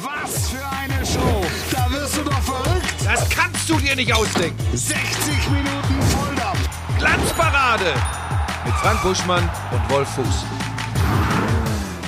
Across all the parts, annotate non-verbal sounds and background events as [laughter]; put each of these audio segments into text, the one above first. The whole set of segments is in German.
Was für eine Show! Da wirst du doch verrückt! Das kannst du dir nicht ausdenken. 60 Minuten Volldampf! Glanzparade mit Frank Buschmann und Wolf Fuß.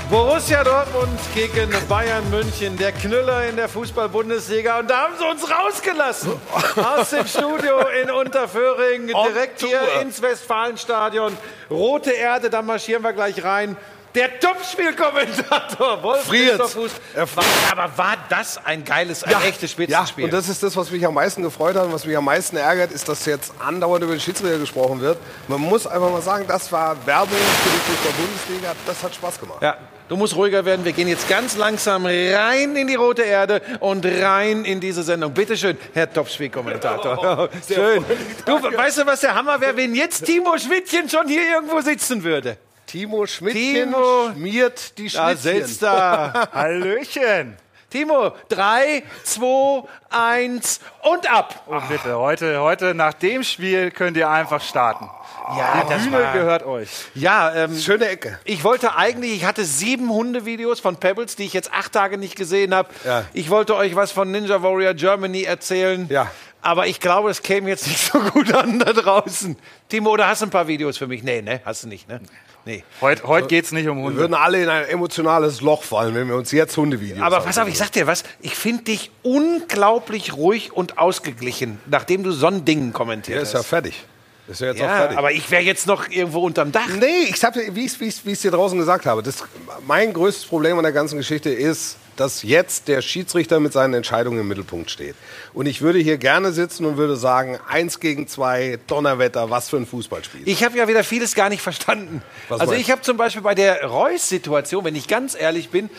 Borussia Dortmund gegen Bayern München, der Knüller in der Fußball-Bundesliga. Und da haben sie uns rausgelassen aus dem Studio in Unterföhring, direkt hier ins Westfalenstadion. Rote Erde, da marschieren wir gleich rein. Der Topspielkommentator Wolf Friert. Fuß. War, aber war das ein geiles, ein echtes Ja, Spitzenspiel? und das ist das, was mich am meisten gefreut hat und was mich am meisten ärgert, ist, dass jetzt andauernd über den Schiedsrichter gesprochen wird. Man muss einfach mal sagen, das war Werbung für die Fußball-Bundesliga. Das hat Spaß gemacht. Ja, du musst ruhiger werden. Wir gehen jetzt ganz langsam rein in die rote Erde und rein in diese Sendung. Bitte schön, Herr Topspielkommentator. [laughs] Schön. Du, weißt du, was der Hammer wäre, wenn jetzt Timo Schmidtchen schon hier irgendwo sitzen würde? Timo Schmidtchen Timo. schmiert die Da Schnittchen. sitzt er. [laughs] Hallöchen! Timo, drei, zwei, eins und ab. Und bitte, heute, heute nach dem Spiel könnt ihr einfach starten. Ja, Die Bühne gehört euch. Ja, ähm, Schöne Ecke. Ich wollte eigentlich, ich hatte sieben Hundevideos von Pebbles, die ich jetzt acht Tage nicht gesehen habe. Ja. Ich wollte euch was von Ninja Warrior Germany erzählen. Ja. Aber ich glaube, es käme jetzt nicht so gut an da draußen. Timo, oder hast du ein paar Videos für mich? Nee, ne? Hast du nicht, ne? Nee. Heute, heute geht es nicht um Wir Hunde. würden alle in ein emotionales Loch fallen, wenn wir uns jetzt Hundevideos Aber pass auf, ich sag dir was. Ich finde dich unglaublich ruhig und ausgeglichen, nachdem du so ein Ding kommentiert Der ist ja hast. fertig. Ist ja jetzt auch Ja, fertig. aber ich wäre jetzt noch irgendwo unterm Dach. Nee, ich habe, wie ich es dir draußen gesagt habe, das, mein größtes Problem an der ganzen Geschichte ist, dass jetzt der Schiedsrichter mit seinen Entscheidungen im Mittelpunkt steht. Und ich würde hier gerne sitzen und würde sagen, eins gegen zwei, Donnerwetter, was für ein Fußballspiel. Ich habe ja wieder vieles gar nicht verstanden. Was also ich habe zum Beispiel bei der Reus-Situation, wenn ich ganz ehrlich bin,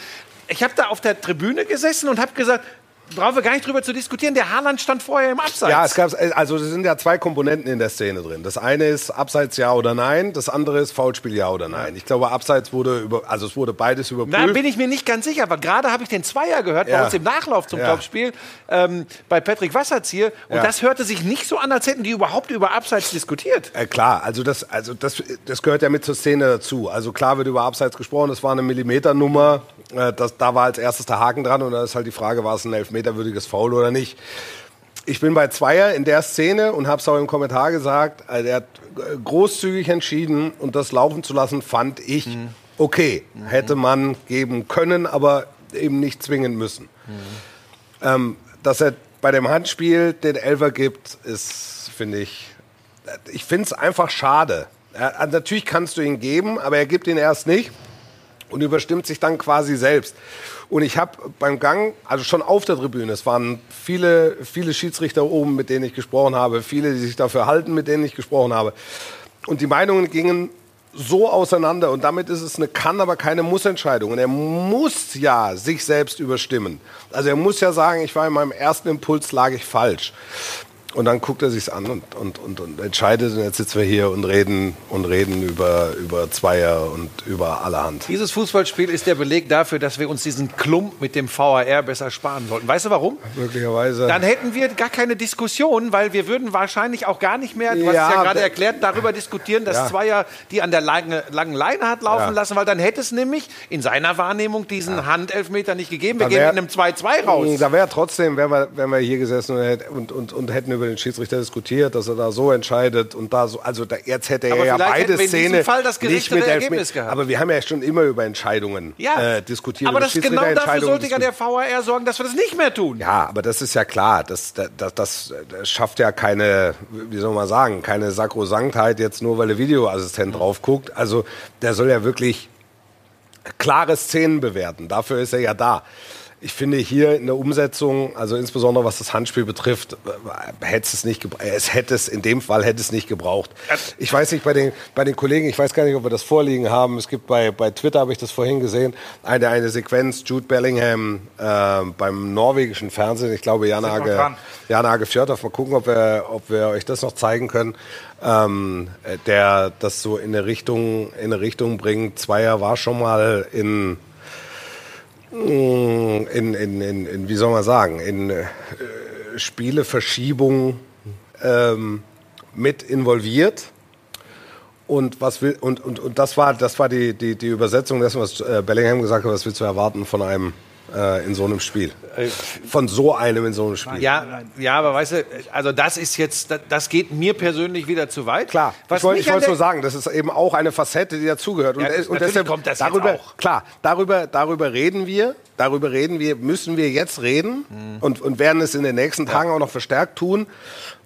ich habe da auf der Tribüne gesessen und habe gesagt, brauchen wir gar nicht drüber zu diskutieren, der Haaland stand vorher im Abseits. ja, es gab, also es sind ja zwei Komponenten in der Szene drin. Das eine ist Abseits ja oder nein, das andere ist Foulspiel ja oder nein. Ich glaube, Abseits wurde über, also es wurde beides überprüft. da bin ich mir nicht ganz sicher, aber gerade habe ich den Zweier gehört bei Ja. uns im Nachlauf zum Ja. Topspiel ähm, bei Patrick Wasserzieher und Ja. das hörte sich nicht so an, als hätten die überhaupt über Abseits diskutiert. Äh, klar, also das, also das, das gehört ja mit zur Szene dazu. Also klar wird über Abseits gesprochen, das war eine Millimeternummer. Äh, das, da war als erstes der Haken dran und da ist halt die Frage, war es ein elfmeterwürdiges Foul oder nicht. Ich bin bei Zweier in der Szene und habe es auch im Kommentar gesagt, äh, er hat großzügig entschieden und das laufen zu lassen, fand ich okay. Hätte man geben können, aber eben nicht zwingen müssen. Ähm, dass er bei dem Handspiel den Elfer gibt, ist, finde ich, ich finde es einfach schade. Er, also natürlich kannst du ihn geben, aber er gibt ihn erst nicht und überstimmt sich dann quasi selbst. Und ich habe beim Gang, also schon auf der Tribüne, es waren viele, viele Schiedsrichter oben, mit denen ich gesprochen habe, viele, die sich dafür halten, mit denen ich gesprochen habe. Und die Meinungen gingen so auseinander und damit ist es eine kann, aber keine Muss-Entscheidung. Und er muss ja sich selbst überstimmen. Also er muss ja sagen, ich war in meinem ersten Impuls, lag ich falsch. Und dann guckt er sich's an und, und, und, und entscheidet. Und jetzt sitzen wir hier und reden und reden über, über Zweier und über allerhand. Dieses Fußballspiel ist der Beleg dafür, dass wir uns diesen Klump mit dem VAR besser sparen sollten. Weißt du warum? Möglicherweise. Dann hätten wir gar keine Diskussion, weil wir würden wahrscheinlich auch gar nicht mehr, du hast Ja, es ja gerade erklärt, darüber diskutieren, dass Ja. Zweier die an der lange, langen Leine hat laufen Ja. lassen, weil dann hätte es nämlich in seiner Wahrnehmung diesen Handelfmeter nicht gegeben. Wir Da gehen wär- mit einem 2-2 raus. Da wäre trotzdem, wenn wir, wenn wir hier gesessen und, und, und, und hätten über den Schiedsrichter diskutiert, dass er da so entscheidet und da so, also da, jetzt hätte er Aber ja vielleicht beide hätten wir in diesem Szene Fall das nicht mit Ergebnis gehabt. Aber wir haben ja schon immer über Entscheidungen ja, äh, diskutiert. aber über das genau dafür sollte ja der VAR sorgen, dass wir das nicht mehr tun. Ja, aber das ist ja klar. Das, das, das, das schafft ja keine, wie soll man sagen, keine Sakrosanktheit jetzt nur, weil der Videoassistent drauf guckt. Also der soll ja wirklich klare Szenen bewerten. Dafür ist er ja da. Ich finde hier in der Umsetzung, also insbesondere was das Handspiel betrifft, äh, hätte es nicht es hätte es in dem Fall hätte es nicht gebraucht. Ich weiß nicht bei den bei den Kollegen, ich weiß gar nicht, ob wir das vorliegen haben. Es gibt bei bei Twitter habe ich das vorhin gesehen, eine eine Sequenz Jude Bellingham äh, beim norwegischen Fernsehen, ich glaube Jan Sind noch Hage dran. Jan Hage Fjordhoff, mal gucken, ob wir ob wir euch das noch zeigen können. Ähm, äh, der das so in eine Richtung in eine Richtung bringt. Zweier war schon mal in in, in, in, in wie soll man sagen, in äh, Spieleverschiebung ähm, mit involviert. Und was will und, und, und das war das war die, die, die Übersetzung dessen, was äh, Bellingham gesagt hat, was willst du erwarten von einem äh, in so einem Spiel. Von so einem in so einem Spiel. Ja, ja, aber weißt du, also das ist jetzt, das, das geht mir persönlich wieder zu weit. Klar, Was ich wollte der- nur sagen, das ist eben auch eine Facette, die dazugehört. Ja, und, und natürlich kommt das darüber, auch. Klar, darüber, darüber reden wir, darüber reden wir, müssen wir jetzt reden Mhm. und, und werden es in den nächsten Tagen auch noch verstärkt tun.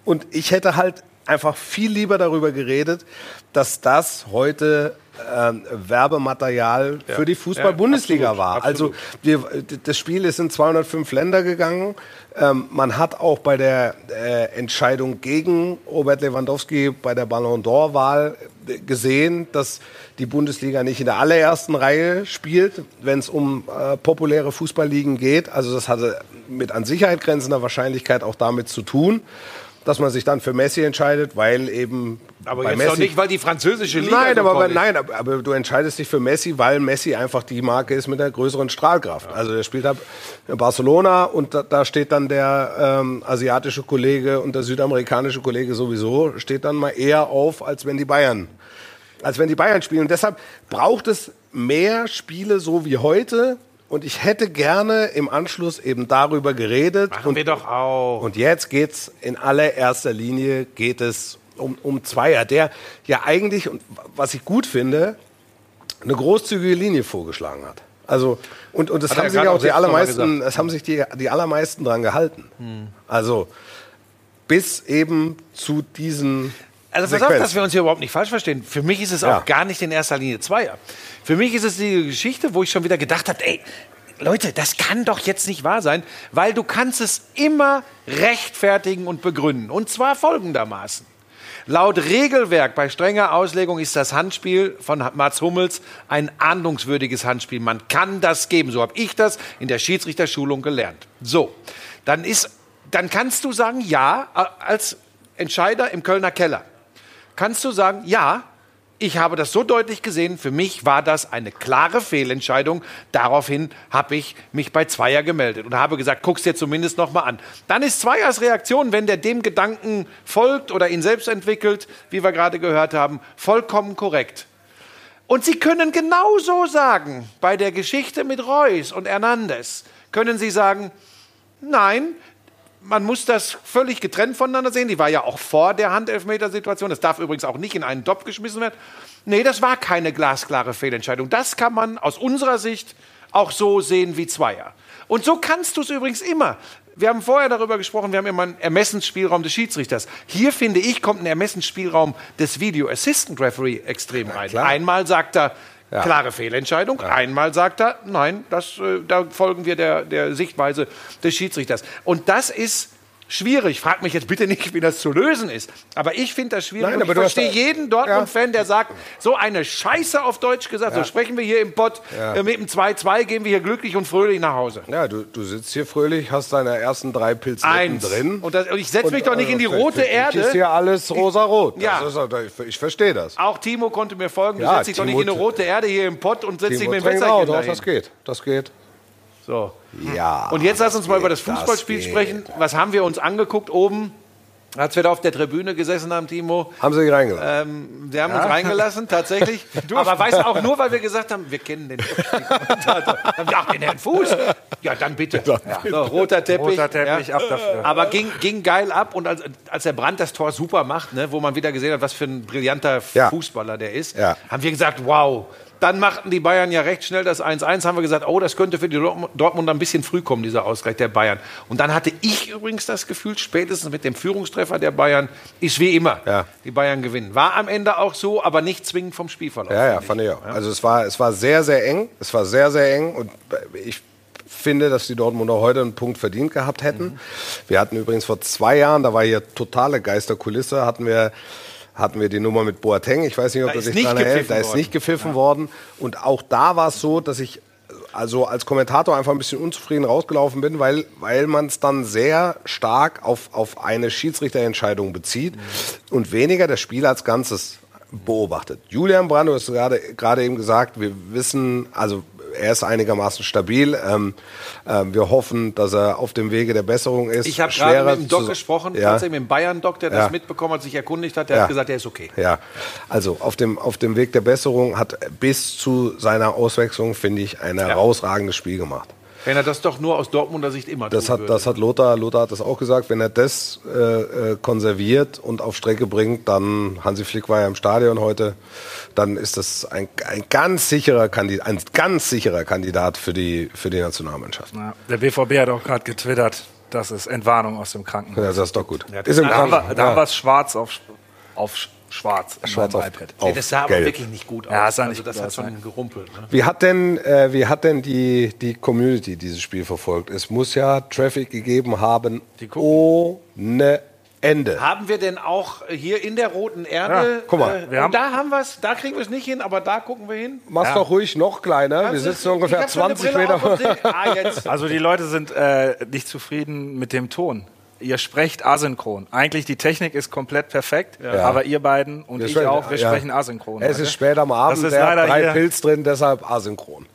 Und ich hätte halt einfach viel lieber darüber geredet, dass das heute ähm, Werbematerial für die Fußball-Bundesliga absolut, war. absolut. Also wir, das Spiel ist in 205 Länder gegangen. Ähm, man hat auch bei der äh, Entscheidung gegen Robert Lewandowski bei der Ballon d'Or-Wahl äh, gesehen, dass die Bundesliga nicht in der allerersten Reihe spielt, wenn es um äh, populäre Fußballligen geht. Also das hatte mit an Sicherheit grenzender Wahrscheinlichkeit auch damit zu tun, dass man sich dann für Messi entscheidet, weil eben Aber bei jetzt Messi doch nicht, weil die französische Liga Nein, so aber, aber, nein aber, aber du entscheidest dich für Messi, weil Messi einfach die Marke ist mit der größeren Strahlkraft. Also der spielt halt in Barcelona und da, da steht dann der ähm, asiatische Kollege und der südamerikanische Kollege sowieso, steht dann mal eher auf, als wenn die Bayern, als wenn die Bayern spielen. Und deshalb braucht es mehr Spiele so wie heute. Und ich hätte gerne im Anschluss eben darüber geredet. Machen und, wir doch auch. und jetzt geht's in allererster Linie geht es um, um Zweier, der ja eigentlich, und was ich gut finde, eine großzügige Linie vorgeschlagen hat. Also, und, und das Hat haben sich auch die allermeisten, das haben sich die, die allermeisten dran gehalten. Also, bis eben zu diesen Also pass auf, dass wir uns hier überhaupt nicht falsch verstehen. Für mich ist es Ja. auch gar nicht in erster Linie Zweier. Für mich ist es die Geschichte, wo ich schon wieder gedacht habe, ey, Leute, das kann doch jetzt nicht wahr sein, weil du kannst es immer rechtfertigen und begründen. Und zwar folgendermaßen. Laut Regelwerk bei strenger Auslegung ist das Handspiel von Mats Hummels ein ahndungswürdiges Handspiel. Man kann das geben. So habe ich das in der Schiedsrichterschulung gelernt. So, dann ist, dann kannst du sagen, ja, als Entscheider im Kölner Keller kannst du sagen, ja, ich habe das so deutlich gesehen, für mich war das eine klare Fehlentscheidung. Daraufhin habe ich mich bei Zweier gemeldet und habe gesagt, guck's dir zumindest noch mal an. Dann ist Zweiers Reaktion, wenn der dem Gedanken folgt oder ihn selbst entwickelt, wie wir gerade gehört haben, vollkommen korrekt. Und Sie können genauso sagen, bei der Geschichte mit Reus und Hernandez, können Sie sagen, nein, man muss das völlig getrennt voneinander sehen. Die war ja auch vor der Handelfmetersituation. Das darf übrigens auch nicht in einen Topf geschmissen werden. Nee, das war keine glasklare Fehlentscheidung. Das kann man aus unserer Sicht auch so sehen wie Zweier. Und so kannst du es übrigens immer. Wir haben vorher darüber gesprochen, wir haben immer einen Ermessensspielraum des Schiedsrichters. Hier, finde ich, kommt ein Ermessensspielraum des Video Assistant Referee extrem rein. Einmal sagt er, klare Fehlentscheidung. Einmal sagt er, nein, das, äh, da folgen wir der, der Sichtweise des Schiedsrichters. Und das ist schwierig. Frag mich jetzt bitte nicht, wie das zu lösen ist. Aber ich finde das schwierig. Nein, aber ich verstehe jeden Dortmund-Fan, der sagt, so eine Scheiße auf Deutsch gesagt, so sprechen wir hier im Pott, äh, mit dem 2-2 gehen wir hier glücklich und fröhlich nach Hause. Ja, du, du sitzt hier fröhlich, hast deine ersten drei Pilze drin. Und, das, und ich setze mich doch nicht in die äh, rote Erde. ist hier alles rosa-rot. Ja. Das ist, ich, ich verstehe das. Auch Timo konnte mir folgen. Du Ja, setzt dich doch nicht in eine rote Erde hier im Pott und setzt dich mit dem Wässerchen auch, doch, das geht. Das geht. So. Ja. Und jetzt lass uns mal über das Fußballspiel geht. sprechen. Was haben wir uns angeguckt oben, als wir da auf der Tribüne gesessen haben, Timo? Haben sie dich reingelassen? Ähm, Sie haben uns reingelassen, tatsächlich. [laughs] Aber weißt du, auch nur, weil wir gesagt haben, wir kennen den Kommentator. Dann haben wir, Ach, den Herrn Fuß? Ja, dann bitte. Ja. So, roter Teppich. Roter Teppich, ja. ab dafür. Aber ging, ging geil ab. Und als, als der Brandt das Tor super macht, ne, wo man wieder gesehen hat, was für ein brillanter Ja. Fußballer der ist, Ja. haben wir gesagt, wow. Dann machten die Bayern ja recht schnell das 1-1. Haben wir gesagt, oh, das könnte für die Dortmund- Dortmunder ein bisschen früh kommen, dieser Ausgleich der Bayern. Und dann hatte ich übrigens das Gefühl, spätestens mit dem Führungstreffer der Bayern, ist wie immer, Ja. die Bayern gewinnen. War am Ende auch so, aber nicht zwingend vom Spielverlauf. Ja, ja, fand ich auch. Also es war, es war sehr, sehr eng. Es war sehr, sehr eng. Und ich finde, dass die Dortmunder heute einen Punkt verdient gehabt hätten. Wir hatten übrigens vor zwei Jahren, da war hier totale Geisterkulisse, hatten wir hatten wir die Nummer mit Boateng. Ich weiß nicht, ob Da dich nicht daran erinnerst. Da ist worden. nicht gepfiffen worden. Und auch da war es so, dass ich also als Kommentator einfach ein bisschen unzufrieden rausgelaufen bin, weil, weil man es dann sehr stark auf, auf eine Schiedsrichterentscheidung bezieht und weniger das Spiel als Ganzes beobachtet. Julian Brand, du hast gerade gerade eben gesagt, wir wissen, also er ist einigermaßen stabil. Ähm, ähm, wir hoffen, dass er auf dem Wege der Besserung ist. Ich habe gerade mit dem Doc gesprochen, Ja. tatsächlich mit dem Bayern-Doc, der Ja. das mitbekommen hat, sich erkundigt hat. Der Ja. hat gesagt, er ist okay. Ja, also auf dem, auf dem Weg der Besserung hat bis zu seiner Auswechslung, finde ich, ein herausragendes Spiel gemacht. Wenn er das doch nur aus Dortmunder Sicht immer Das tun hat, würde. das hat Lothar, Lothar hat das auch gesagt, wenn er das äh, äh, konserviert und auf Strecke bringt, dann, Hansi Flick war ja im Stadion heute, dann ist das ein, ein ganz sicherer Kandidat, ein ganz sicherer Kandidat für die, für die Nationalmannschaft. Ja, der BVB hat auch gerade getwittert, das ist Entwarnung aus dem Krankenhaus. Ja, das ist doch gut. ist im Da haben wir, Kranken- da haben ja. wir es schwarz auf, auf schwarz, Schwarz auf- iPad. Nee, auf das sah aber wirklich nicht gut aus. Ja, es sah also nicht das gut hat aus, schon gerumpelt. Ne? Wie hat denn, äh, wie hat denn die, die Community dieses Spiel verfolgt? Es muss ja Traffic gegeben haben ohne Ende. Haben wir denn auch hier in der roten Erde? Ja, guck mal, äh, wir haben- da haben wir es, da kriegen wir es nicht hin, aber da gucken wir hin. Mach's doch ruhig noch kleiner. Wir Kannst sitzen du- ungefähr ich hab schon eine 20 Brille Meter. Ah. Also die Leute sind äh, nicht zufrieden mit dem Ton. Ihr sprecht asynchron. Eigentlich die Technik ist komplett perfekt, aber ihr beiden und Wir ich sprechen- auch, wir ja. sprechen asynchron. Es heute. ist spät am Abend, Das ist leider drei Pilz drin, deshalb asynchron.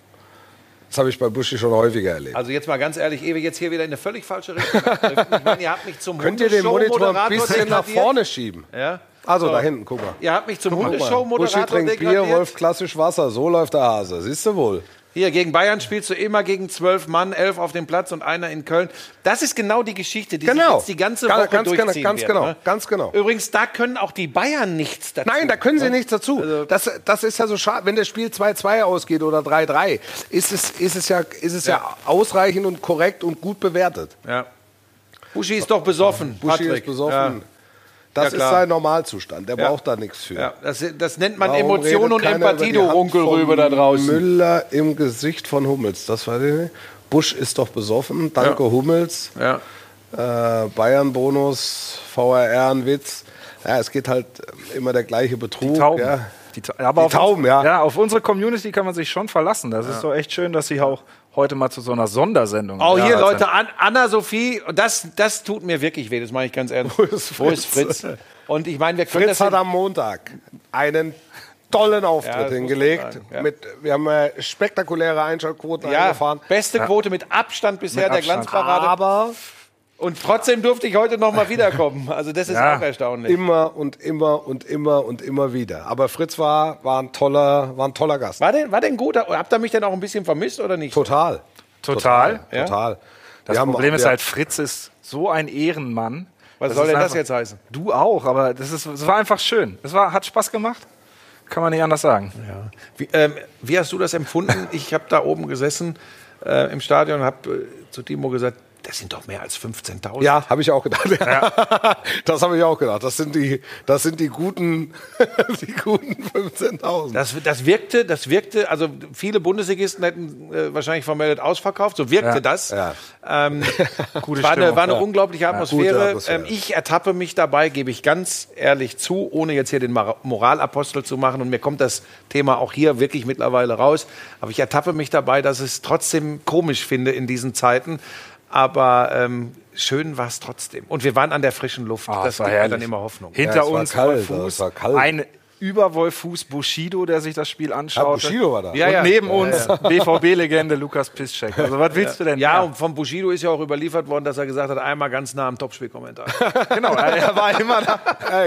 Das habe ich bei Buschi schon häufiger erlebt. Also jetzt mal ganz ehrlich, ehe wir jetzt hier wieder in eine völlig falsche Richtung. [laughs] Ich meine, ihr habt mich zum Könnt ihr den Monitor ein Hundeshow-Moderator bisschen nach vorne schieben? Ja. Also So. da hinten, guck mal. Ihr habt mich zum mal. Buschi Hundeshow-Moderator trinkt Bier. Wolf klassisch Wasser. So läuft der Hase. Siehst du wohl. Hier, gegen Bayern spielst du immer gegen zwölf Mann, elf auf dem Platz und einer in Köln. Das ist genau die Geschichte, die sich Genau. jetzt die ganze Ganz- Woche ganz genau, durchziehen ganz wird, genau, ne? ganz genau. Übrigens, da können auch die Bayern nichts dazu. Nein, da können sie ne? nichts dazu. Also- das, das ist ja so schade. Wenn das Spiel 2-2 ausgeht oder 3-3, ist es, ist es, ja, ist es ja. ausreichend und korrekt und gut bewertet. Ja. Buschi ist doch besoffen. Buschi Patrick. ist besoffen. Das Ja, ist sein Normalzustand. Der Ja. braucht da nichts für. Ja. Das, das nennt man Warum Emotion und Empathie, die du Runkelrübe da draußen. Müller im Gesicht von Hummels. Das war die. Busch ist doch besoffen. Danke, Hummels. Ja. Äh, Bayern-Bonus, VRR, ein Witz. Ja, es geht halt immer der gleiche Betrug. Tauben. Ja. Die, aber Die auf Tauben, uns, ja. Ja, auf unsere Community kann man sich schon verlassen. Das ist doch echt schön, dass sie auch heute mal zu so einer Sondersendung Auch hier, da sind. Leute, An Anna-Sophie, das, das tut mir wirklich weh, das mache ich ganz ehrlich. [laughs] Wo ist Wo ist Fritz? Fritz? Und ich meine, wir können Fritz das hat am Montag einen tollen Auftritt Ja, hingelegt. ja. Mit, wir haben äh, spektakuläre Einschaltquoten ja, eingefahren. beste Quote mit Abstand bisher Mit der Abstand. Glanzparade. Aber Und trotzdem durfte ich heute noch mal wiederkommen. Also das ist Ja. auch erstaunlich. immer und immer und immer und immer wieder. Aber Fritz war, war, ein, toller, war ein toller Gast. War denn, war denn gut? Habt ihr mich denn auch ein bisschen vermisst oder nicht? Total. Total. Ja? Total. Das Wir haben- Problem ist wir- halt, Fritz ist so ein Ehrenmann. Was Das soll ist denn das einfach- jetzt heißen? Du auch, aber das, ist, es war einfach schön. Es war, hat Spaß gemacht. Kann man nicht anders sagen. Wie, ähm, wie hast du das empfunden? Ich habe da oben gesessen äh, im Stadion und habe äh, zu Timo gesagt, das sind doch mehr als 15.000. Ja, habe ich auch gedacht. [laughs] das habe ich auch gedacht. Das sind die, das sind die guten, [laughs] die guten 15.000. Das, das wirkte, das wirkte, also viele Bundesligisten hätten äh, wahrscheinlich vermeldet ausverkauft, so wirkte Ja. das. Ja. Ähm, [laughs] Gute war eine, war eine Ja. unglaubliche Atmosphäre. Atmosphäre. ähm, ich ertappe mich dabei, gebe ich ganz ehrlich zu, ohne jetzt hier den Moralapostel zu machen. Und mir kommt das Thema auch hier wirklich mittlerweile raus. Aber ich ertappe mich dabei, dass ich es trotzdem komisch finde in diesen Zeiten. Aber ähm, schön war es trotzdem. Und wir waren an der frischen Luft. Ah, das war gibt mir dann immer Hoffnung. Hinter Ja, es war uns kalt, Wolf es war kalt. ein über Wolfuß Bushido, der sich das Spiel anschaut. Bushido war da. Ja, und ja. neben uns BVB-Legende Lukas Piszczek. Also was willst du denn? Ja, und vom Bushido ist ja auch überliefert worden, dass er gesagt hat, einmal ganz nah am Topspielkommentar. [laughs] genau. Er, war immer da. [laughs]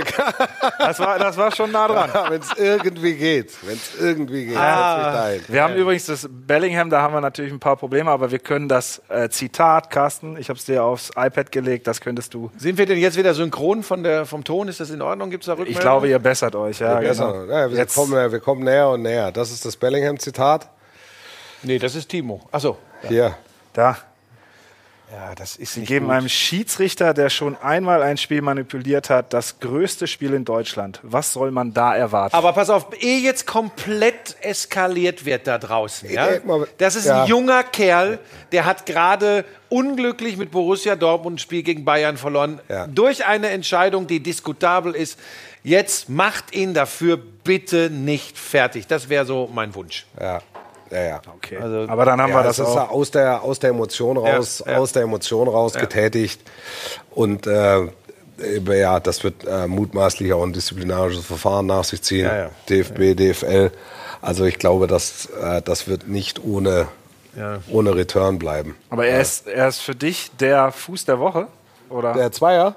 Das war, das war schon nah dran. Wenn es irgendwie geht. Wenn es irgendwie geht. Ah. Wir haben übrigens das Bellingham, da haben wir natürlich ein paar Probleme, aber wir können das äh, Zitat, Carsten, ich habe es dir aufs iPad gelegt, das könntest du. Sind wir denn jetzt wieder synchron von der, vom Ton? Ist das in Ordnung? Gibt es da Rückmeldungen? Ich glaube, ihr bessert euch. Ja, Besser. genau. Ja, wir, Jetzt, kommen, wir kommen näher und näher. Das ist das Bellingham-Zitat. Nee, das ist Timo. Achso. Hier. da. Ja, das ist Sie nicht geben gut. einem Schiedsrichter, der schon einmal ein Spiel manipuliert hat, das größte Spiel in Deutschland. Was soll man da erwarten? Aber pass auf, ehe jetzt komplett eskaliert wird da draußen. Ja? Das ist ja. ein junger Kerl, der hat gerade unglücklich mit Borussia Dortmund ein Spiel gegen Bayern verloren. Ja. Durch eine Entscheidung, die diskutabel ist. Jetzt macht ihn dafür bitte nicht fertig. Das wäre so mein Wunsch. Ja. Ja, ja. okay. aber dann haben Ja, wir das das ist auch. aus der, aus der Emotion raus, Ja, ja. aus der Emotion raus getätigt. Und äh, ja, das wird äh, mutmaßlich auch ein disziplinarisches Verfahren nach sich ziehen. Ja, ja. DFB, DFL. Also ich glaube, dass, äh, das wird nicht ohne, ohne Return bleiben. Aber er ist, er ist für dich der Fuß der Woche? Oder Der Zweier?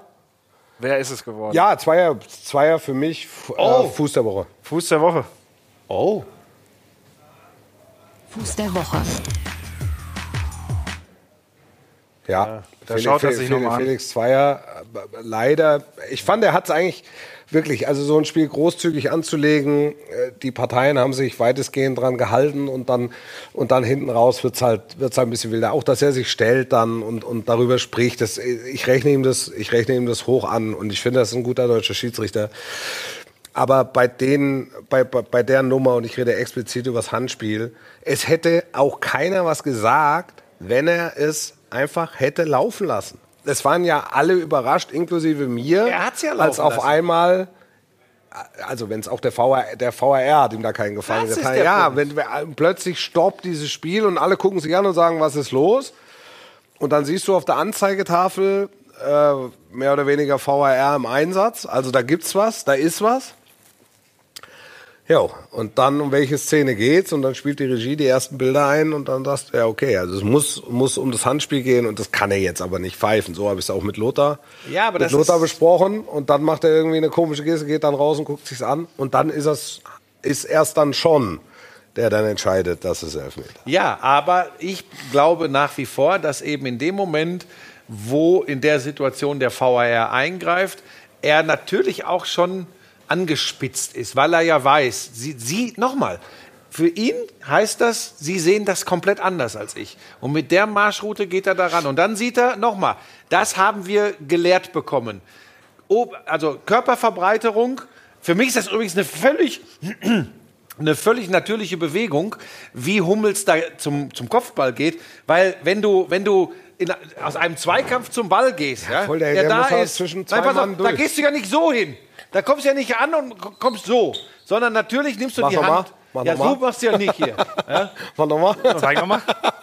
Wer ist es geworden? Ja, Zweier, Zweier für mich, äh, oh. äh, Fuß der Woche. Fuß der Woche. Oh. Fuß der Woche. Ja. ja da Felix, schaut er sich noch mal an. Felix Zweier, leider, ich fand, er hat es eigentlich wirklich, also so ein Spiel großzügig anzulegen, äh, die Parteien haben sich weitestgehend dran gehalten und dann, und dann hinten raus wird's halt, wird's halt ein bisschen wilder. Auch, dass er sich stellt dann und, und darüber spricht, das, ich rechne ihm das, ich rechne ihm das hoch an und ich finde, das ist ein guter deutscher Schiedsrichter. Aber bei denen, bei, bei, bei der Nummer, und ich rede explizit über das Handspiel, es hätte auch keiner was gesagt, wenn er es einfach hätte laufen lassen. Es waren ja alle überrascht, inklusive mir, Er hat's ja laufen als auf lassen. einmal, also wenn es auch der VAR, der VAR hat ihm da keinen Gefallen Das ist getan. Ja, Punkt. wenn wir, plötzlich stoppt dieses Spiel und alle gucken sich an und sagen, was ist los? Und dann siehst du auf der Anzeigetafel äh, mehr oder weniger VAR im Einsatz. Also da gibt's was, da ist was. Ja, und dann um welche Szene geht's und dann spielt die Regie die ersten Bilder ein und dann sagst du, ja okay, also es muss, muss um das Handspiel gehen und das kann er jetzt aber nicht pfeifen. So habe ich es auch mit Lothar, Ja, aber mit das Lothar besprochen und dann macht er irgendwie eine komische Geste, geht dann raus und guckt sich's an und dann ist es ist erst dann schon der dann entscheidet, dass es Elfmeter. Ja, aber ich glaube nach wie vor, dass eben in dem Moment, wo in der Situation der VAR eingreift, er natürlich auch schon angespitzt ist, weil er ja weiß, sie, sie nochmal, für ihn heißt das, sie sehen das komplett anders als ich. Und mit der Marschroute geht er daran. Und dann sieht er, nochmal, das haben wir gelehrt bekommen. Also Körperverbreiterung, für mich ist das übrigens eine völlig [clears throat] eine völlig natürliche Bewegung, wie Hummels da zum, zum Kopfball geht, weil wenn du, wenn du in, aus einem Zweikampf zum Ball gehst, ja, voll, der- der da muss halt ist, zwischen zwei nein, pass auf, da gehst du ja nicht so hin. Da kommst du ja nicht an und kommst so, sondern natürlich nimmst du Mach die noch mal. Hand. Mach ja, noch mal. so machst du ja nicht hier. [laughs] ja? Mal nochmal. Zeig nochmal.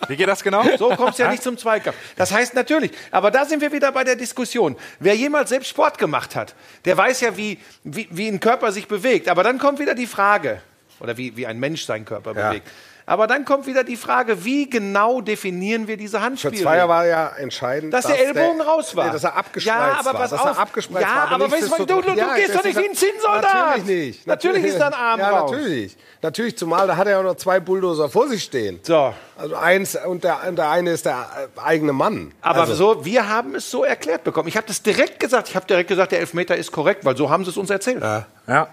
Wie geht das genau? So kommst du ja nicht zum Zweikampf. Das heißt natürlich, aber da sind wir wieder bei der Diskussion. Wer jemals selbst Sport gemacht hat, der weiß ja, wie, wie, wie ein Körper sich bewegt. Aber dann kommt wieder die Frage, oder wie, wie ein Mensch seinen Körper Ja. bewegt. Aber dann kommt wieder die Frage, wie genau definieren wir diese Für Handspiele? Zweier war ja entscheidend, dass der Ellbogen raus war. Nee, dass er abgespreizt ja, aber war. dass auf. er abgespreizt ja, war. aber weißt du, du, du, du Ja, gehst doch nicht ist- wie ein Zinnsoldat. Natürlich nicht. Natürlich ist da ein Arm Ja, raus. natürlich. Natürlich, zumal da hat er ja auch noch zwei Bulldozer vor sich stehen. So, Also eins und der, und der eine ist der äh, eigene Mann. aber also, so, wir haben es so erklärt bekommen. Ich habe das direkt gesagt. Ich habe direkt gesagt, der Elfmeter ist korrekt, weil so haben sie es uns erzählt. Ja.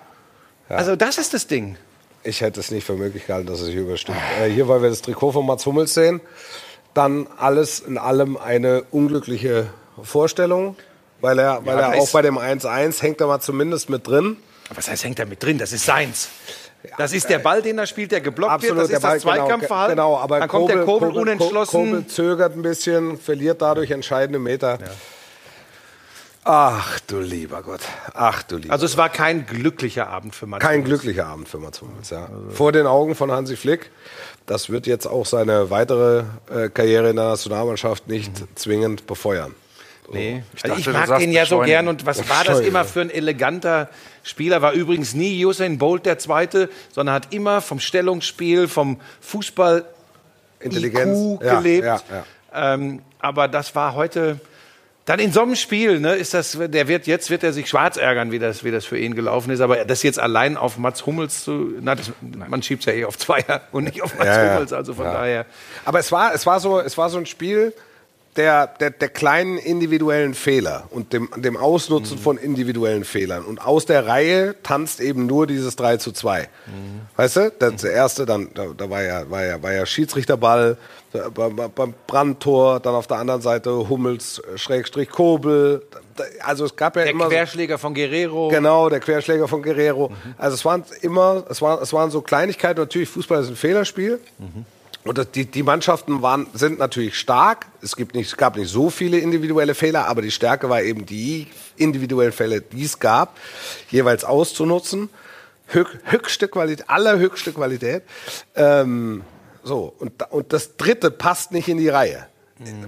Also das ist das Ding. Ich hätte es nicht für möglich gehalten, dass es hier überstimmt. Äh, hier, weil wir das Trikot von Mats Hummels sehen, dann alles in allem eine unglückliche Vorstellung, weil er, weil da er auch bei dem 1-1 hängt er mal zumindest mit drin. Was heißt, hängt da mit drin? Das ist seins. Das ist der Ball, den er spielt, der geblockt wird. Das ist das Ball- Zweikampfverhalten. Genau, aber Dann kommt der Kobel, Kobel, unentschlossen. Kobel zögert ein bisschen, verliert dadurch entscheidende Meter. Ach du lieber Gott. Ach du lieber Also es war kein glücklicher Abend für Mats. Kein Hummels. glücklicher Abend für Mats Hummels, ja. Vor den Augen von Hansi Flick. Das wird jetzt auch seine weitere äh, Karriere in der Nationalmannschaft nicht zwingend befeuern. Nee. Ich Also dachte, ich mag den ja so gern. Und was war das immer für ein eleganter Spieler? War übrigens nie Usain Bolt der Zweite, sondern hat immer vom Stellungsspiel, vom Fußball Intelligenz. IQ Ja, gelebt. ja, ja. Ähm, aber das war heute. Dann in so einem Spiel, ne, ist das, der wird jetzt wird er sich schwarz ärgern, wie das, wie das für ihn gelaufen ist. Aber das jetzt allein auf Mats Hummels zu, na, das, man schiebt es ja eh auf Zweier und nicht auf Mats ja. Hummels. Also von Ja. daher. Aber es war, es war, so, es war so ein Spiel der, der, der kleinen individuellen Fehler und dem, dem Ausnutzen von individuellen Fehlern. Und aus der Reihe tanzt eben nur dieses 3 zu 2. Weißt du? Das der erste, dann, da, da war, ja, war, ja, war ja Schiedsrichterball da- beim, beim Brandtor, dann auf der anderen Seite Hummels, äh, Schrägstrich Kobel. Also es gab ja Der immer. so- Querschläger von Guerrero. Genau, der Querschläger von Guerrero. Also es waren immer, es waren, es waren so Kleinigkeiten. Natürlich, Fußball ist ein Fehlerspiel. Und die, die Mannschaften waren, sind natürlich stark. Es, gibt nicht, es gab nicht so viele individuelle Fehler, aber die Stärke war eben die individuellen Fälle, die es gab, jeweils auszunutzen. Höch, höchste Qualität, allerhöchste Qualität. Ähm, so, und, und das dritte passt nicht in die Reihe.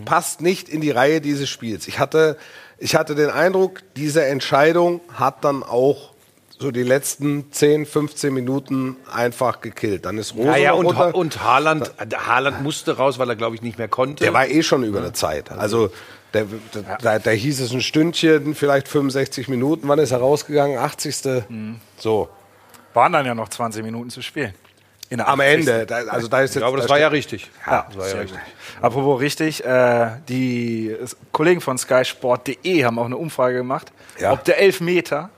Passt nicht in die Reihe dieses Spiels. Ich hatte, ich hatte den Eindruck, diese Entscheidung hat dann auch so die letzten 10, 15 Minuten einfach gekillt. Dann ist Rose Ja, ja, noch und, und Haaland, Haaland musste raus, weil er, glaube ich, nicht mehr konnte. Der war eh schon über eine Zeit. Also der, der, da, da hieß es ein Stündchen, vielleicht 65 Minuten. Wann ist er rausgegangen? 80. So. Waren dann ja noch 20 Minuten zu spielen. In der Am 80. Ende. Da, also da ist jetzt, ja, aber das da war ja richtig. Ja, das war ja richtig. Apropos richtig, äh, die Kollegen von skysport.de haben auch eine Umfrage gemacht, Ja. ob der Elfmeter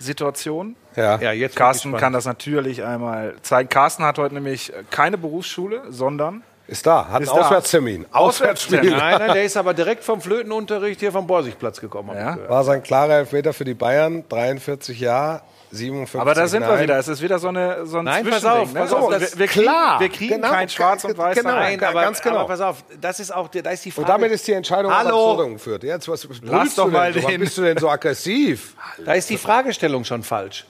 Situation. Ja. Ja, jetzt Carsten kann das natürlich einmal zeigen. Carsten hat heute nämlich keine Berufsschule, sondern Ist da, hat Ist einen da. Auswärtstermin. Auswärtsspiel. Nein, nein, der ist [laughs] aber direkt vom Flötenunterricht hier vom Borsigplatz gekommen. Ja. War sein klarer Elfmeter für die Bayern, 43 Jahre, 57 aber da sind wir nein. wieder. Es ist wieder so eine so ein Nein, pass Zwischending, auf, ne? pass auf, das- wir, wir kriegen, klar, wir kriegen genau, kein Schwarz und Weiß. genau. Nein. Aber, ganz genau. aber pass auf, das ist auch, die- da ist die Frage. Und damit ist die Entscheidung Hallo. Absurdum geführt. Jetzt, was was brüllst doch du mal denn so? Warum den- bist du denn so aggressiv? Da ist die Fragestellung schon falsch.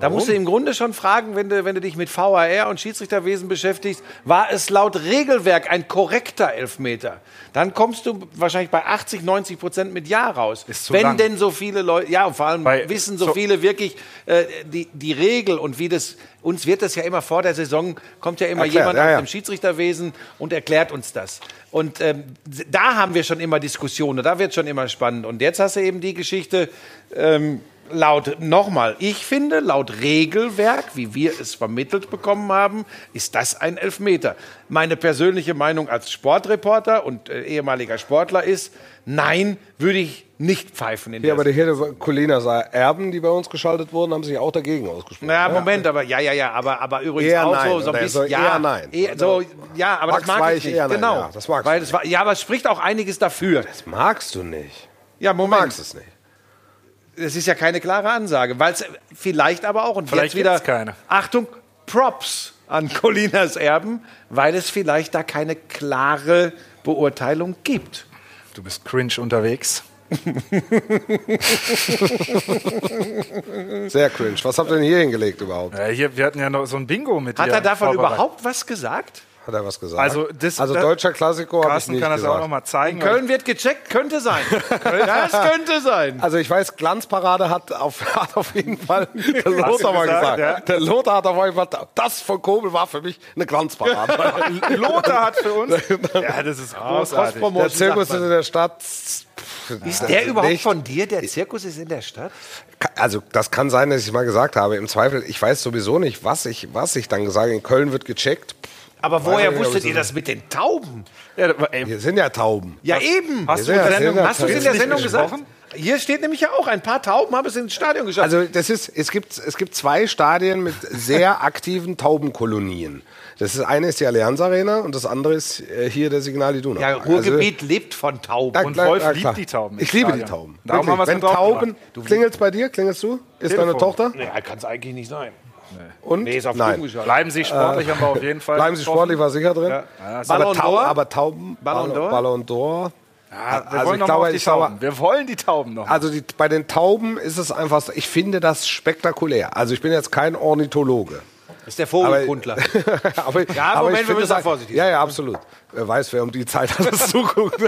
Da musst du im Grunde schon fragen, wenn du, wenn du dich mit VAR und Schiedsrichterwesen beschäftigst, war es laut Regelwerk ein korrekter Elfmeter? Dann kommst du wahrscheinlich bei 80, 90 Prozent mit Ja raus. Ist zu wenn lang. denn so viele Leute, ja, und vor allem Bei- wissen so, so- viele wirklich äh, die, die Regel und wie das, uns wird das ja immer vor der Saison, kommt ja immer Erklärt, jemand ja, aus ja. dem Schiedsrichterwesen und erklärt uns das. Und ähm, da haben wir schon immer Diskussionen, da wird schon immer spannend. Und jetzt hast du eben die Geschichte, ähm, laut, nochmal, ich finde, laut Regelwerk, wie wir es vermittelt bekommen haben, ist das ein Elfmeter. Meine persönliche Meinung als Sportreporter und äh, ehemaliger Sportler ist, nein, würde ich nicht pfeifen in Ja, der aber die Herde Colina sah Erben, die bei uns geschaltet wurden, haben sich auch dagegen ausgesprochen. Na, Moment, aber ja, ja, ja, aber, aber übrigens Eher auch nein, so, so ein bisschen, ja, eher nein. eher so, ja, aber das Max mag war ich ich nicht. eher nein, genau, ja, das magst du weil das war, ja, aber es spricht auch einiges dafür. Das magst du nicht. Ja, Du Moment, magst es nicht. Es ist ja keine klare Ansage, weil es vielleicht aber auch und Vielleicht jetzt wieder keine. Achtung, Props an Colinas Erben, weil es vielleicht da keine klare Beurteilung gibt. Du bist cringe unterwegs. [laughs] Sehr cringe. Was habt ihr denn hier hingelegt überhaupt? Ja, hier, wir hatten ja noch so ein Bingo mit Hat dir er davon überhaupt was gesagt? Hat er was gesagt? Also das- also deutscher Klassiko habe ich Carsten nicht kann das gesagt. auch noch mal zeigen. Köln wird gecheckt, könnte sein. [laughs] das könnte sein. Also ich weiß, Glanzparade hat auf, [laughs] hat auf jeden Fall [laughs] der Lothar mal gesagt, gesagt. ja? Der Lothar hat auf jeden Fall, das von Kobel war für mich eine Glanzparade. Lothar hat für uns. ja, das ist großartig. der Zirkus ist in der Stadt. Ist der überhaupt nicht. von dir? Der Zirkus ist in der Stadt? Also das kann sein, dass ich mal gesagt habe. Im Zweifel, ich weiß sowieso nicht, was ich, was ich dann gesagt habe. In Köln wird gecheckt. Aber woher wusstet ihr das mit den Tauben? Ja, Hier sind ja Tauben. Ja, eben. hast du Ja, in der ja, Sendung, ja, Hast du es in der Sendung gesagt? gesprochen? Hier steht nämlich ja auch, ein paar Tauben haben es ins Stadion geschafft. Also das ist, es gibt, es gibt zwei Stadien mit sehr [laughs] aktiven Taubenkolonien. Das ist eine ist die Allianz Arena und das andere ist äh, hier der Signal Iduna. ja, Ruhrgebiet lebt von Tauben. Also, Und Wolf na, liebt die Tauben Ich liebe die Stadion. Tauben. Darum Wirklich. haben wir es Wenn drauf Tauben, klingelt's bei dir? Klingelst du? Ist deine Telefon. Tochter? ja, kann es eigentlich nicht sein. Und? Nee, ist auf Nein. Bleiben Sie sportlich, haben wir auf jeden Fall. Bleiben Sie sportlich, war sicher drin. Ja, aber, Ballon Tau, d'Or? aber Tauben, Ballon d'Or? Ballon d'Or. Ja, wir Also wollen ich glaube, ich glaube- Tauben. Wir wollen die Tauben noch. Also die, bei den Tauben ist es einfach, so- ich finde das spektakulär. Also ich bin jetzt kein Ornithologe. ist der Vogelkundler. aber, [laughs] Ja, aber Moment, ich wir müssen da das- vorsichtig Ja, ja, absolut. Wer weiß, wer um die Zeit alles [laughs] zuguckt.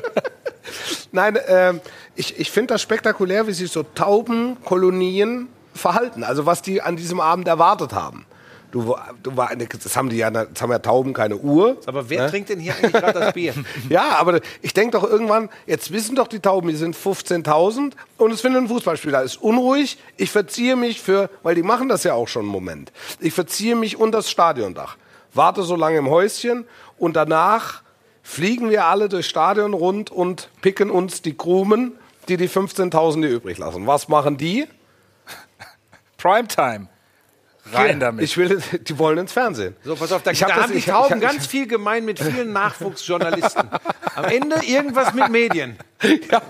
Nein, ähm, ich, ich finde das spektakulär, wie sich so Taubenkolonien verhalten. Also was die an diesem Abend erwartet haben. Du, du, war- das haben die ja, das haben ja Tauben keine Uhr. Aber wer trinkt denn hier eigentlich gerade das Bier? [laughs] Ja, aber ich denke doch irgendwann, jetzt wissen doch die Tauben, die sind 15.000 und es findet ein Fußballspieler, ist unruhig. Ich verziehe mich für, weil die machen das ja auch schon einen Moment. Ich verziehe mich unter das Stadiondach, warte so lange im Häuschen und danach fliegen wir alle durchs Stadion rund und picken uns die Krumen, die die 15.000 hier übrig lassen. Was machen die? Primetime. Rein damit. Ich will, die wollen ins Fernsehen. So, pass auf, da, Ich hab da das- haben die Tauben ich- ich- ganz viel gemein mit vielen Nachwuchsjournalisten. Am Ende irgendwas mit Medien.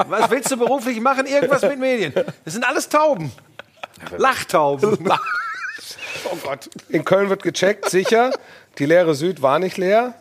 Was willst du beruflich machen? Irgendwas mit Medien. Das sind alles Tauben. Lachtauben. [laughs] Oh Gott. In Köln wird gecheckt, sicher. Die leere Süd war nicht leer.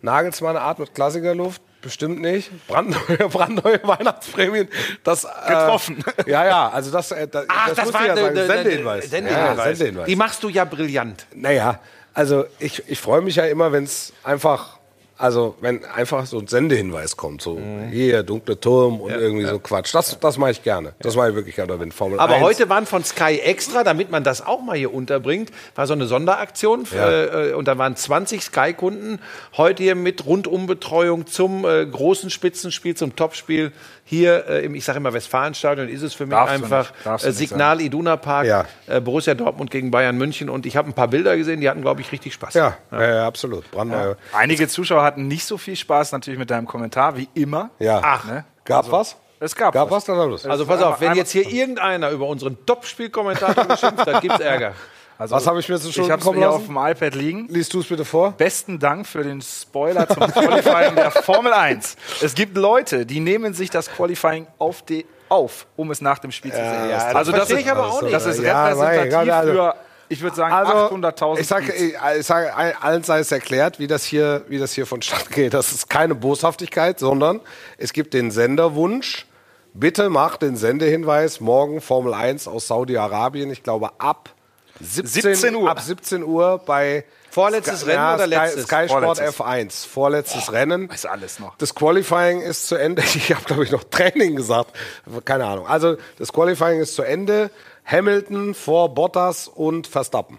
Nagelsmann atmet Klassikerluft. Bestimmt nicht. Brandneue, [laughs] brandneue Weihnachtsprämien. Das, äh, Getroffen. [laughs] Ja, ja, also das, äh, das, Ach, das, das, war ja der- sagen. der- Sendehinweis. Sendehinweis. Ja, Sendehinweis. Die machst du ja brillant. Naja, also ich, ich freue mich ja immer, wenn es einfach, also wenn einfach so ein Sendehinweis kommt, so hier, dunkle Turm und irgendwie so Quatsch. Das, das mache ich gerne. Das mache ich wirklich gerne, wenn Formel Aber 1. heute waren von Sky Extra, damit man das auch mal hier unterbringt, war so eine Sonderaktion. Äh, und da waren 20 Sky-Kunden heute hier mit Rundumbetreuung zum äh, großen Spitzenspiel, zum Topspiel. Hier äh, im, ich sage immer Westfalenstadion, ist es für mich Darfst einfach äh, Signal Iduna Park, Ja. äh, Borussia Dortmund gegen Bayern München. Und ich habe ein paar Bilder gesehen, die hatten, glaube ich, richtig Spaß. Ja, ja. ja absolut. Brandneue. Einige Zuschauer hatten nicht so viel Spaß natürlich mit deinem Kommentar, wie immer. Ja. Ach, ne? Gab was? Es gab, Gab was. was? Dann los. Also pass auf, wenn jetzt hier irgendeiner über unseren Top-Spielkommentator geschimpft hat, gibt's Ärger. Also, was habe ich mir zu ich Schulden habe es hier auf dem iPad liegen. Liest du es bitte vor? Besten Dank für den Spoiler zum Qualifying der Formel 1. Es gibt Leute, die nehmen sich das Qualifying auf, die, auf um es nach dem Spiel zu sehen. das also das verstehe ist, ich aber auch nicht. Das ist Ja, repräsentativ Gott, also- für, ich würde sagen, Also, 800.000 ich sage, ich, sage, allen sei es erklärt, wie das hier, wie das hier vonstatten geht. Das ist keine Boshaftigkeit, sondern es gibt den Senderwunsch. Bitte macht den Sendehinweis morgen Formel 1 aus Saudi-Arabien. Ich glaube ab 17, 17 Uhr. Ab 17 Uhr bei Vorletztes Sky, Rennen oder Sky, letztes? Sky Sport Vorletztes. F1. Vorletztes Rennen. Ist alles noch. Das Qualifying ist zu Ende. [laughs] Ich habe, glaube ich, noch Training gesagt. Keine Ahnung. Also das Qualifying ist zu Ende. Hamilton vor Bottas und Verstappen.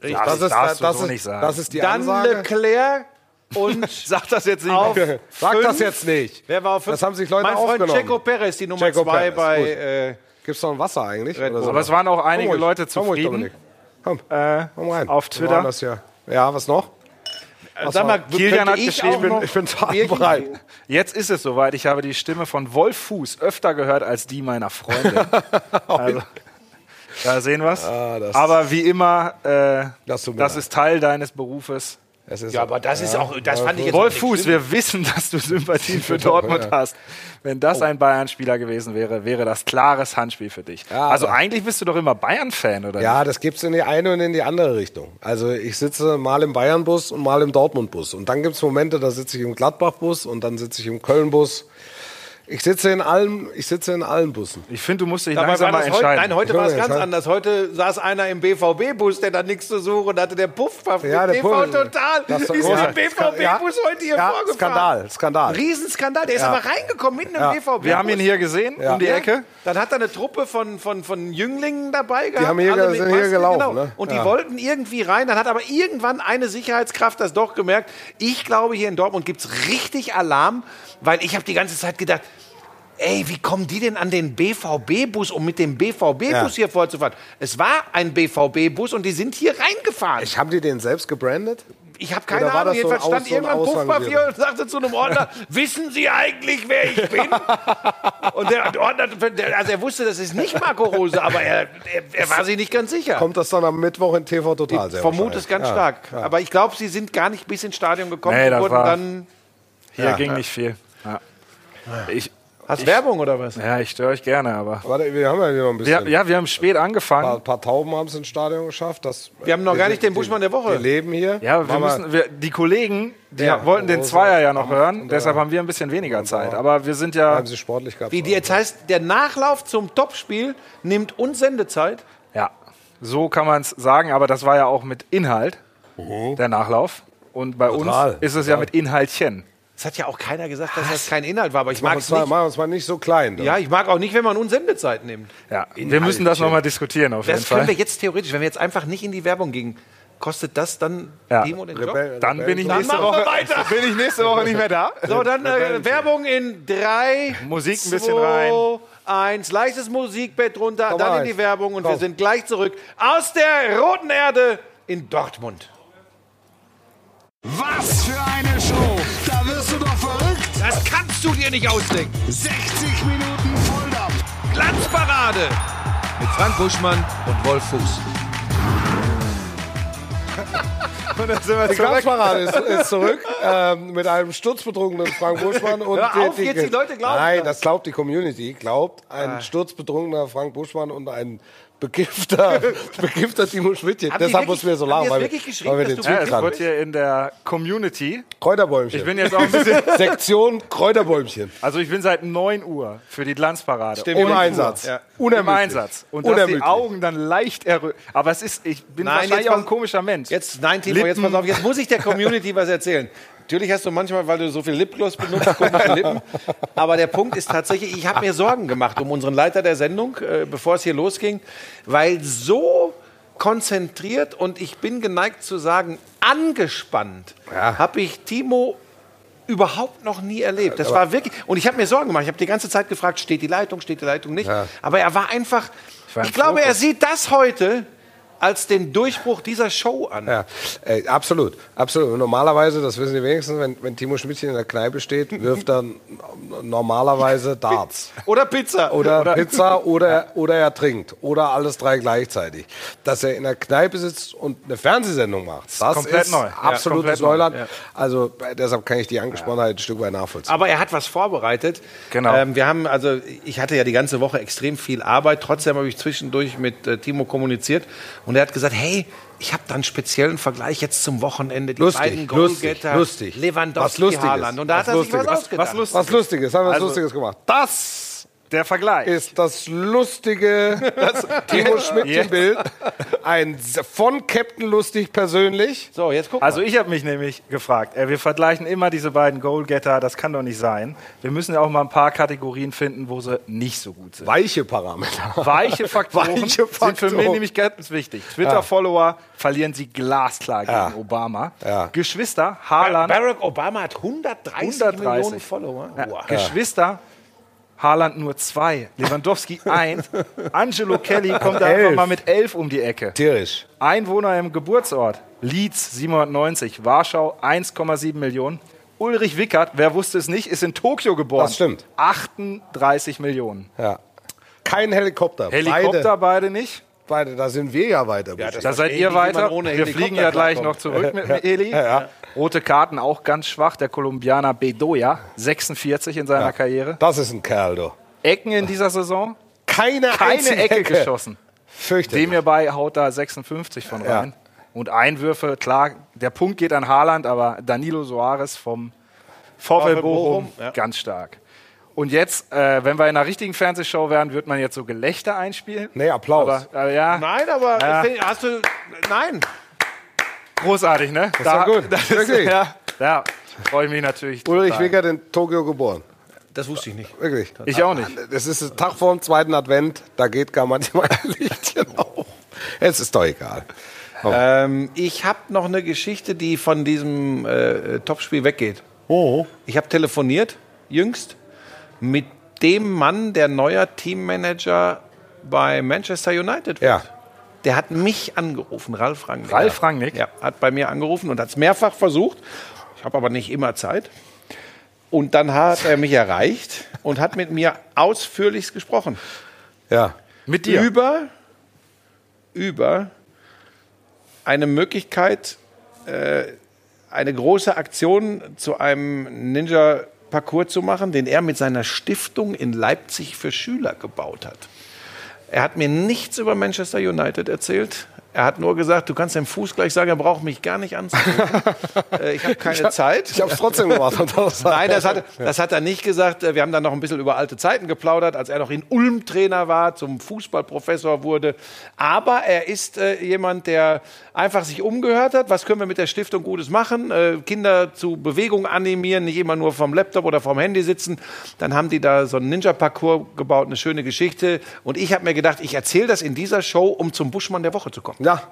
Das, Das ist, darfst du das, so ist, nicht sagen. das ist die Dann Ansage. Leclerc und [laughs] Sag das jetzt nicht auf. Sag fünf. das jetzt nicht. Wer war auf fünf? Das haben sich Leute mein Freund aufgenommen. Checo Perez, die Nummer Checo zwei Perez, bei. Äh, Gibt's noch ein Wasser eigentlich? So? Aber es waren auch einige Komm Leute komm zufrieden. Dominik. Komm, Äh, komm rein. auf Twitter. Das hier. Ja, was noch? sag mal, Kilian hat ich geschrieben, auch noch Ich bin total bereit. Jetzt ist es soweit. Ich habe die Stimme von Wolf Fuß öfter gehört als die meiner Freunde. [laughs] also, da sehen wir es. Ah, Aber wie immer, äh, Das das, ist Teil deines Berufes. Es ist Ja, aber das ist auch, das fand ich jetzt Wolf Fuß, wir wissen, dass du Sympathien für Dortmund ja. hast. Wenn das ein Bayern-Spieler gewesen wäre, wäre das klares Handspiel für dich. Ja, also aber- eigentlich bist du doch immer Bayern-Fan, oder? Ja, das gibt's in die eine und in die andere Richtung. Also ich sitze mal im Bayern-Bus und mal im Dortmund-Bus. Und dann gibt's Momente, da sitze ich im Gladbach-Bus und dann sitze ich im Köln-Bus. Ich sitze in allen, ich sitze in allen Bussen. Ich finde, du musst dich Dabei langsam mal das heute, entscheiden. nein, heute war es ganz entscheiden. anders. Heute saß einer im BVB-Bus, der da nichts zu suchen hatte der Puffpuff Ja, mit der TV Puff- Total. Das ist ist ein ja, BVB-Bus heute hier ja, vorgefahren. Skandal, Skandal. Riesenskandal. Der ist aber reingekommen mitten im BVB. Wir haben ihn hier gesehen, um die Ja. Ecke. Dann hat er eine Truppe von, von, von Jünglingen dabei gehabt. haben hier alle ge- mit sind hier gelaufen, Genau. ne? Und Ja. die wollten irgendwie rein. Dann hat aber irgendwann eine Sicherheitskraft das doch gemerkt. Ich glaube, hier in Dortmund gibt es richtig Alarm, weil ich habe die ganze Zeit gedacht, ey, wie kommen die denn an den BVB-Bus, um mit dem BVB-Bus Ja. hier vorzufahren? Es war ein BVB-Bus und die sind hier reingefahren. Ich, haben die den selbst gebrandet? Ich habe keine Ahnung. so Jedenfalls stand so irgendwann Puffpapier und sagte zu einem Ordner, [laughs] wissen Sie eigentlich, wer ich bin? [laughs] und der Ordner, also er wusste, das ist nicht Marco Rose, aber er, er, er war sich nicht ganz sicher. Kommt das dann am Mittwoch in TV Total? ich vermute es ganz Ja, stark. Aber ich glaube, sie sind gar nicht bis ins Stadion gekommen Nee, und das wurden war- dann. Hier Ja. ging nicht viel. Ja. Ich, Hast Werbung oder was? ja, ich störe euch gerne, aber. Warte, wir haben ja hier noch ein bisschen. Wir, ja, wir haben spät Ein angefangen. paar, paar Tauben haben es ins Stadion geschafft. Das, Wir haben noch gar nicht den Buschmann der Woche. Wir leben hier. Ja, wir müssen, wir, die Kollegen, die Ja, wollten den Zweier ja noch hören, deshalb haben wir ein bisschen weniger Zeit. Aber wir sind ja, haben sie sportlich gehabt. Wie die jetzt heißt, der Nachlauf zum Topspiel nimmt uns Sendezeit. ja, so kann man es sagen, aber das war ja auch mit Inhalt, der Nachlauf. Und bei Total, uns ist es ja mit Inhaltchen. Es hat ja auch keiner gesagt, dass das kein Inhalt war, aber ich Machen mag wir es uns mal, nicht. machen wir uns mal nicht so klein. Ja, ich mag auch nicht, wenn man uns Sendezeit nimmt. Ja, wir müssen das nochmal diskutieren auf jeden Das können Fall. wir jetzt theoretisch, wenn wir jetzt einfach nicht in die Werbung gingen, kostet das dann Ja. Demo den Job? Rebell- Dann bin ich, Dann nächste wir Woche, weiter. bin ich nächste Woche nicht mehr da. [laughs] So, dann äh, Werbung in drei, Musik ein bisschen zwei, rein. eins, leichtes Musikbett runter, Komm dann in die. Werbung und wir Komm. sind gleich zurück aus der roten Erde in Dortmund. Was für eine Show! Kannst du dir nicht ausdenken. 60 Minuten Volldampf! Glanzparade mit Frank Buschmann und Wolf Fuß. [laughs] Und dann sind wir Die zurück. Glanzparade ist, ist zurück ähm, mit einem sturzbetrunkenen Frank Buschmann. Und Hör auf, jetzt die Leute glauben Nein, das. das glaubt die Community. Glaubt ein sturzbetrunkener Frank Buschmann und ein bekiffter, [laughs] bekiffter Timo Schmidtchen. Haben Deshalb wirklich- muss mir so haben lachen, das weil, wirklich geschrieben, weil wir dass den Ja, wird hier in der Community. Kräuterbäumchen. Ich bin jetzt auch ein bisschen. [laughs] Sektion Kräuterbäumchen. Also ich bin seit 9 Uhr für die Glanzparade. Im Einsatz. Ja. Im. Einsatz. Und dass die. Augen dann leicht erröten. Aber es ist, ich bin Nein, wahrscheinlich jetzt auch ein komischer Mensch. Jetzt, nein, Timo, jetzt pass auf, jetzt muss ich der Community was erzählen. Natürlich hast du manchmal, weil du so viel Lipgloss benutzt, komische Lippen. [laughs] Aber der Punkt ist tatsächlich, ich habe mir Sorgen gemacht um unseren Leiter der Sendung, äh, bevor es hier losging, weil so konzentriert und ich bin geneigt zu sagen, angespannt habe ich Timo überhaupt noch nie erlebt. Das war wirklich, und ich habe mir Sorgen gemacht. Ich habe die ganze Zeit gefragt, steht die Leitung, steht die Leitung nicht. Aber er war einfach, ich im glaube, er sieht das heute als den Durchbruch dieser Show an. Ja, äh, absolut, absolut. Normalerweise, das wissen die wenigsten, wenn, wenn Timo Schmidtchen in der Kneipe steht, wirft er normalerweise Darts. Oder Pizza. Oder, Pizza [laughs] oder, oder er trinkt. Oder alles drei gleichzeitig. Dass er in der Kneipe sitzt und eine Fernsehsendung macht, das komplett ist neu. Ja, absolutes komplett neu. Neuland. Also äh, deshalb kann ich die Angesprochenheit ein Stück weit nachvollziehen. Aber er hat was vorbereitet. Genau. Ähm, wir haben, also ich hatte ja die ganze Woche extrem viel Arbeit. Trotzdem habe ich zwischendurch mit äh, Timo kommuniziert und er hat gesagt, hey, ich habe da einen speziellen Vergleich jetzt zum Wochenende. Die Lustig, beiden lustig, Goalgetter, lustig. Was Lewandowski, Lustiges. Haaland. Und da hat Was er sich was Lustiges. ausgedacht. Was lustig. Was Lustiges, haben wir was Also- Lustiges gemacht. Das Der Vergleich. ist das lustige [laughs] Timo Schmidtchen-Bild. Ein von Captain Lustig persönlich. So, jetzt guck Also mal. ich habe mich nämlich gefragt, äh, wir vergleichen immer diese beiden Goalgetter, das kann doch nicht sein. Wir müssen ja auch mal ein paar Kategorien finden, wo sie nicht so gut sind. Weiche Parameter. Weiche Faktoren, Weiche sind für mich Faktoren. nämlich ganz wichtig. Twitter-Follower verlieren sie glasklar gegen Ja. Obama. Ja. Geschwister, Haaland, Barack Obama hat 130, 130. Millionen Follower. ja, Wow. Geschwister, Haaland nur zwei, Lewandowski [laughs] eins, Angelo Kelly kommt da einfach mal mit elf um die Ecke. Tierisch. Einwohner im Geburtsort, Leeds 790, Warschau 1,7 Millionen. Ulrich Wickert, wer wusste es nicht, ist in Tokio geboren. Das stimmt. 38 Millionen. Ja. Kein Helikopter. Helikopter beide, nicht. Beide, da sind wir ja weiter. Da seid ihr weiter. ohne Wir fliegen ja gleich noch zurück mit dem Heli. Rote Karten auch ganz schwach. Der Kolumbianer Bedoya, 46 in seiner Karriere. Das ist ein Kerl, du. Ecken in dieser Saison. Keine, Keine einzige Ecke geschossen. Fürchterlich. Dem hierbei haut da 56 von rein. Und Einwürfe, klar, der Punkt geht an Haaland, aber Danilo Soares vom VfL VfL Bochum, Bochum, ja. ganz stark. Und jetzt, äh, wenn wir in einer richtigen Fernsehshow wären, wird man jetzt so Gelächter einspielen. Nee, Applaus. Aber, äh, ja, Nein, aber Ja. hast du. Nein. großartig, ne? Das ist doch gut. Das ist, ja, ja freue ich mich natürlich. Ulrich total. Wickert in Tokio geboren. Das wusste ich nicht. Wirklich. Ich auch nicht. Das ist der Tag vor dem zweiten Advent. Da geht gar manchmal [laughs] ein Lichtchen auf. Es ist doch egal. Ähm, ich habe noch eine Geschichte, die von diesem äh, Topspiel weggeht. Ich habe telefoniert, jüngst, mit dem Mann, der neuer Teammanager bei Manchester United wird. Ja. Der hat mich angerufen, Ralf Rangnick. Ralf Rangnick? Ja, hat bei mir angerufen und hat es mehrfach versucht. Ich habe aber nicht immer Zeit. Und dann hat er mich erreicht und hat mit mir ausführlichst gesprochen. Ja. Mit dir. Über, über eine Möglichkeit, äh, eine große Aktion zu einem Ninja-Parcours zu machen, den er mit seiner Stiftung in Leipzig für Schüler gebaut hat. Er hat mir nichts über Manchester United erzählt. Er hat nur gesagt, du kannst dem Fuß gleich sagen, er braucht mich gar nicht anzurufen. [laughs] äh, ich habe keine Zeit. Ich habe es trotzdem gemacht. Und Nein, das hat, das hat er nicht gesagt. Wir haben dann noch ein bisschen über alte Zeiten geplaudert, als er noch in Ulm Trainer war, zum Fußballprofessor wurde. Aber er ist äh, jemand, der einfach sich umgehört hat. Was können wir mit der Stiftung Gutes machen? Äh, Kinder zu Bewegung animieren, nicht immer nur vom Laptop oder vom Handy sitzen. Dann haben die da so einen Ninja-Parcours gebaut, eine schöne Geschichte. Und ich habe mir gedacht, ich erzähle das in dieser Show, um zum Buschmann der Woche zu kommen. Ja,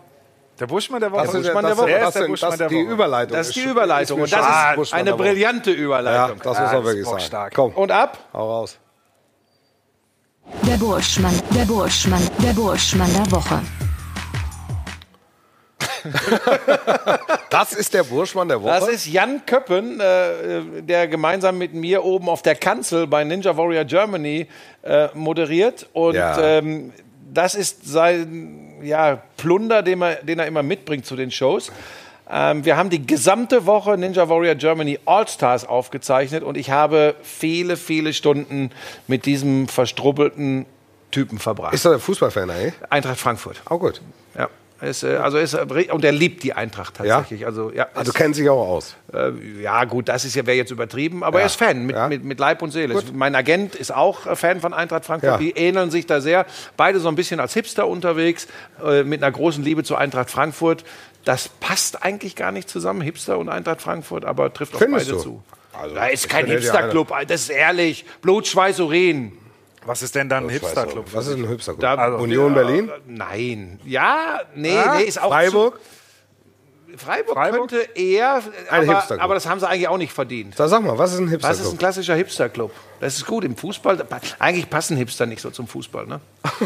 Der Buschmann der Woche. das ist, das, der Woche. Das, ist der das die Woche? Überleitung. Das ist die Überleitung. Und das ist Buschmann eine brillante Ja, Überleitung. das muss man wirklich sagen. Komm, Und ab. hau raus. Der Burschmann, der Burschmann, der Burschmann der Woche. [laughs] Das ist der Burschmann der Woche. Das ist Jan Köppen, äh, der gemeinsam mit mir oben auf der Kanzel bei Ninja Warrior Germany äh, moderiert. Und Ja. ähm, das ist sein ja, Plunder, den er, den er immer mitbringt zu den Shows. Ähm, wir haben die gesamte Woche Ninja Warrior Germany All-Stars aufgezeichnet und ich habe viele, viele Stunden mit diesem verstrubbelten Typen verbracht. ist er der Fußballfan eigentlich? Eintracht Frankfurt. Auch gut. Ja. Ist, äh, also ist, äh, und er liebt die Eintracht tatsächlich. Also, ja, Also ist- kennt sich auch aus. äh, ja, gut, das ist ja wäre jetzt übertrieben, aber Ja. er ist Fan mit, Ja. mit, mit Leib und Seele. Mein Agent ist auch äh, Fan von Eintracht Frankfurt. Ja. Die ähneln sich da sehr. Beide so ein bisschen als Hipster unterwegs, äh, mit einer großen Liebe zu Eintracht Frankfurt. Das passt eigentlich gar nicht zusammen, Hipster und Eintracht Frankfurt, aber trifft auf Findest beide du? zu. Also, da ist kein Hipsterclub, das ist ehrlich. Blut, Schweiß, Urin. Was ist denn dann ein Hipsterclub? Was ist ein Hipsterclub? Da- Union Berlin? Nein. Ja, nee, Ah, nee, ist auch Freiburg? Zu, Freiburg, Freiburg? könnte eher, Ein aber, Hipsterclub. aber das haben sie eigentlich auch nicht verdient. Da sag mal, was ist ein Was ist ein Hipsterclub? klassischer Hipster-Club? Das ist gut im Fußball. Eigentlich passen Hipster nicht so zum Fußball, ne? [laughs]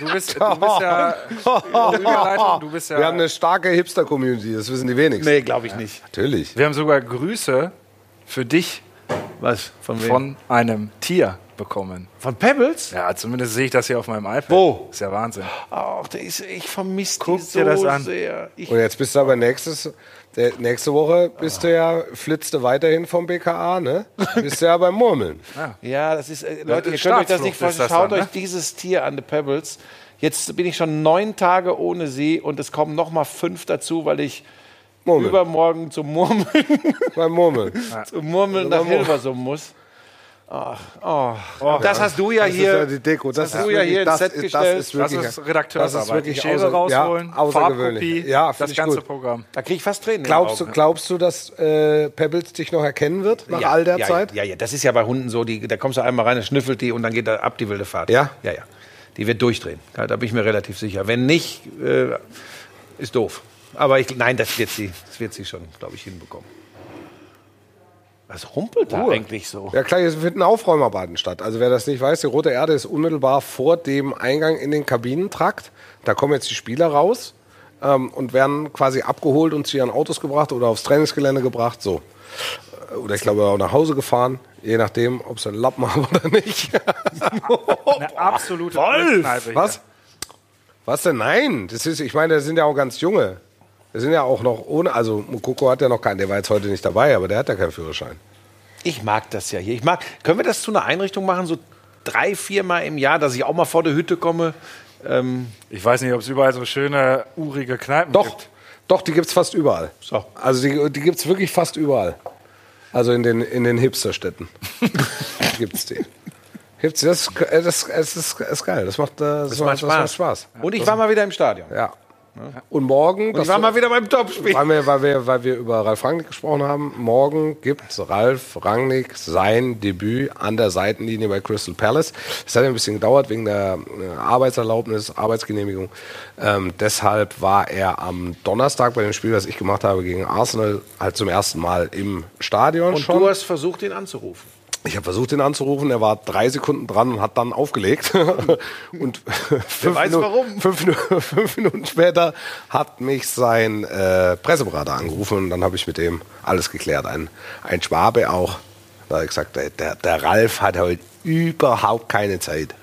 Du bist, du bist ja. [laughs] Du bist ja Wir haben eine starke Hipster-Community, das wissen die wenigsten. Nee, glaube ich nicht. Natürlich. wir haben sogar Grüße für dich Was? Von wem? von einem Tier bekommen. Von Pebbles? Ja, zumindest sehe ich das hier auf meinem iPad. Wo? Ist ja Wahnsinn. Ach, der ist, ich vermisse die Guck so dir das an. sehr. Ich, Und jetzt bist du aber nächstes, nächste Woche bist du ja, flitzt du weiterhin vom BKA, ne? Bist du ja beim Murmeln. [laughs] ja, das ist, äh, Leute, ihr könnt euch das nicht vorstellen. Schaut dann, euch ne? dieses Tier an, The Pebbles. Jetzt bin ich schon neun Tage ohne sie und es kommen noch mal fünf dazu, weil ich Murmeln. übermorgen zum Murmeln, Beim Murmeln. [laughs] zum Murmeln nach Hilversum muss. Ach, oh. das hast du ja Das hier. ist ja die Deko. Das, hast ist du ja wirklich- hier ins das Set ist- gestellt. Das ist Das wirklich, ist Redakteursarbeit. das ist wirklich Die Schere außer- rausholen, ja. Farbkopie, Ja, das ganze gut. Programm. Da kriege ich fast Tränen. Glaubst du, glaubst du, dass äh, Pebbles dich noch erkennen wird nach all der ja, Zeit? Ja, ja, das ist ja bei Hunden so. Die, da kommst du einmal rein, dann schnüffelt die und dann geht da ab die wilde Fahrt. Ja? Ja, ja. Die wird durchdrehen. Ja, Da bin ich mir relativ sicher. Wenn nicht, äh, ist doof. Aber ich, nein, das wird sie, das wird sie schon, glaube ich, hinbekommen. Was rumpelt da eigentlich so? Ja klar, hier finden Aufräumarbeiten statt. Also wer das nicht weiß, die Rote Erde ist unmittelbar vor dem Eingang in den Kabinentrakt. Da kommen jetzt die Spieler raus ähm, und werden quasi abgeholt und zu ihren Autos gebracht oder aufs Trainingsgelände gebracht. So. Äh, Oder ich glaube auch nach Hause gefahren, je nachdem, ob sie einen Lappen [laughs] haben oder nicht. [laughs] Eine absolute hier. Was? Was denn? Nein, das ist, ich meine, das sind ja auch ganz junge. Das sind ja auch noch ohne, also Mukoko hat ja noch keinen, der war jetzt heute nicht dabei, aber der hat ja keinen Führerschein. Ich mag das ja hier. Ich mag, können wir das zu einer Einrichtung machen, so drei, viermal im Jahr, dass ich auch mal vor der Hütte komme? Ähm, Ich weiß nicht, ob es überall so schöne, urige Kneipen Doch, gibt. doch, die gibt's fast überall. So. Also die, die gibt's wirklich fast überall. Also in den, in den Hipsterstädten [laughs] gibt's die. Gibt's die. Das, ist- das, ist- das, ist, das ist geil. Das macht, äh, das macht Das macht Spaß. und ich war mal wieder im Stadion. Ja. Und morgen, Und ich war mal wieder beim Topspiel. weil wir, weil, wir, weil wir über Ralf Rangnick gesprochen haben, morgen gibt Ralf Rangnick sein Debüt an der Seitenlinie bei Crystal Palace. Das hat ein bisschen gedauert wegen der äh, Arbeitserlaubnis, Arbeitsgenehmigung. Ähm, deshalb war er am Donnerstag bei dem Spiel, das ich gemacht habe gegen Arsenal, halt zum ersten Mal im Stadion Und schon. du hast versucht, ihn anzurufen. Ich habe versucht, ihn anzurufen. Er war drei Sekunden dran und hat dann aufgelegt. [laughs] und [laughs] fünf, weiß Minuten, warum. Fünf, Minuten- [laughs] fünf Minuten später hat mich sein äh, Presseberater angerufen und dann habe ich mit dem alles geklärt. Ein, ein Schwabe auch. Da hat er gesagt, der, der, Ralf hat heute überhaupt keine Zeit.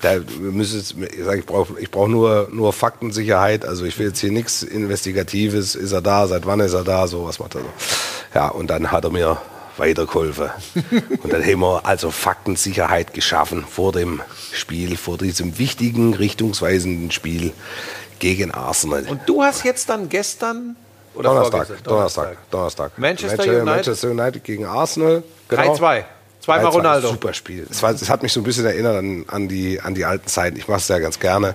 Da müsste ich sag, ich brauche ich brauch nur, nur Faktensicherheit. Also ich will jetzt hier nichts Investigatives. Ist er da? Seit wann ist er da? So was macht er so. Ja, und dann hat er mir weitergeholfen. und dann haben wir also Faktensicherheit geschaffen vor dem Spiel, vor diesem wichtigen, richtungsweisenden Spiel gegen Arsenal. Und du hast jetzt dann gestern oder Donnerstag, vorgestern? Donnerstag, Donnerstag. Manchester United? Manchester United gegen Arsenal. Genau. 3-2. Zweimal 3-2, Ronaldo. Super Spiel. Es, war, es hat mich so ein bisschen erinnert an, an, die, an die alten Zeiten. Ich mache es ja ganz gerne.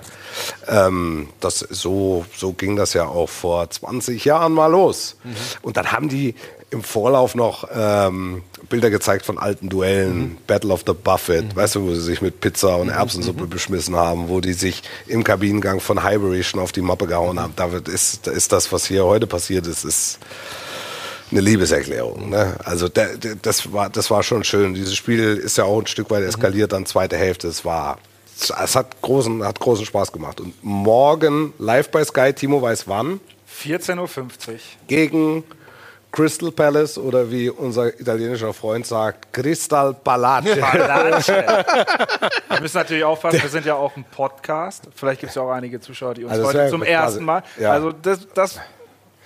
Ähm, das, so, so ging das ja auch vor 20 Jahren mal los. Mhm. Und dann haben die im Vorlauf noch ähm, Bilder gezeigt von alten Duellen, Mhm. Battle of the Buffet, weißt du, wo sie sich mit Pizza und Erbsensuppe Mhm. beschmissen haben, wo die sich im Kabinengang von Highbury schon auf die Mappe gehauen haben. Da wird- ist, ist das, was hier heute passiert ist, ist eine Liebeserklärung. Ne? Also der, der, das, war, das war schon schön. Dieses Spiel ist ja auch ein Stück weit eskaliert, dann zweite Hälfte. Es war, es hat großen, hat großen Spaß gemacht. Und morgen live bei Sky, Timo weiß wann, 14.50 Uhr. gegen Crystal Palace oder wie unser italienischer Freund sagt, Crystal Palace. [laughs] Wir müssen natürlich aufpassen, wir sind ja auch ein Podcast. Vielleicht gibt es ja auch einige Zuschauer, die uns Also heute zum quasi- ersten Mal. ja. Also das, das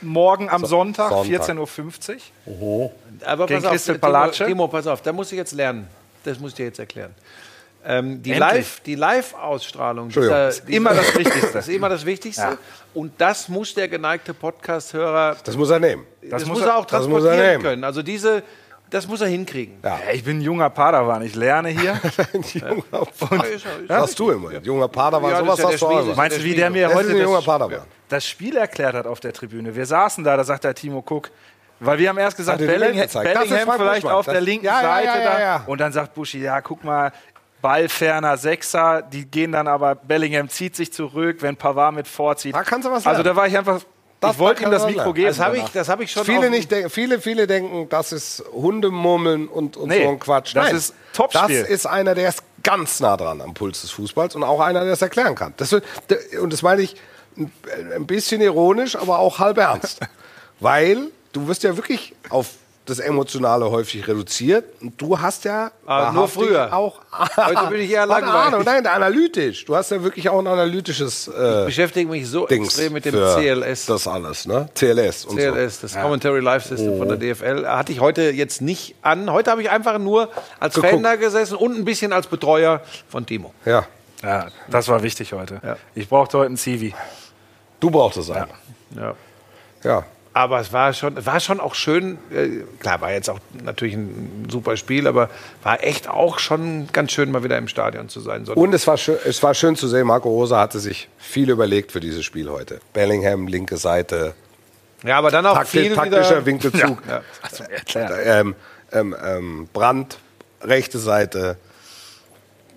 morgen am Sonntag, Sonntag. 14.50 Uhr. Aber Gegen pass auf, Crystal Timo, Palace? Timo, pass auf, da muss ich jetzt lernen. Das muss ich dir jetzt erklären. Ähm, die. Live- die Live-Ausstrahlung Ist immer das [laughs] Wichtigste. Das ist immer das Wichtigste. Ja. Und das muss der geneigte Podcast-Hörer, Das muss er nehmen. das, muss muss er- er auch das er transportieren nehmen. können. Also diese, das muss er hinkriegen. Ja. Ja, ich bin ein junger Padawan, ich lerne hier. [laughs] Ein junger Padawan. Das hast du immer. Junger Padawan, Ja, das sowas ist ja der hast du auch. Meinst du, wie der mir Das heute ein junger das, Padawan. das Spiel erklärt hat auf der Tribüne? Wir saßen da, da sagt der Timo Cook, weil wir haben erst gesagt, er Bellingham. Das Bellingham vielleicht Buschmann. auf der Das- linken Ja, ja, Seite ja, ja, da. Und dann sagt Buschi, ja, guck mal, Ballferner Sechser, die gehen dann aber, Bellingham zieht sich zurück, wenn Pavard mit vorzieht. Da kannst du was Also lernen. da war ich einfach Das- ich wollte ihm das Mikro geben. Das habe ich, das hab ich schon Viele, nicht viele, viele denken, das ist Hundemurmeln und, und Nee, so ein Quatsch. das ist Topspiel. Das ist einer, der ist ganz nah dran am Puls des Fußballs und auch einer, der es erklären kann. Das, und das meine ich ein bisschen ironisch, aber auch halb ernst. [laughs] Weil du wirst ja wirklich auf das Emotionale häufig reduziert und du hast ja Ah, nur früher. auch [laughs] Heute bin ich eher langweilig. Ahnung, nein, analytisch. Du hast ja wirklich auch ein analytisches äh, beschäftige mich so Dings extrem mit dem CLS. Das alles, ne? CLS und CLS, das Commentary Live System von der Oh. DFL, hatte ich heute jetzt nicht an. Heute habe ich einfach nur als Geguckt. Fan da gesessen und ein bisschen als Betreuer von Timo. so. Ja, Ja, das war wichtig heute. Ja. Ich brauchte heute einen Civi. du brauchst es einen. Ja. Ja. Aber es war schon, war schon auch schön. Äh, klar, war jetzt auch natürlich ein super Spiel, aber war echt auch schon ganz schön, mal wieder im Stadion zu sein. Und es war, schön, es war schön zu sehen, Marco Rosa hatte sich viel überlegt für dieses Spiel heute. Bellingham, linke Seite, ja, aber dann auch takti viel taktischer wieder. Winkelzug. Ja. Ähm, ähm, ähm, Brand, rechte Seite,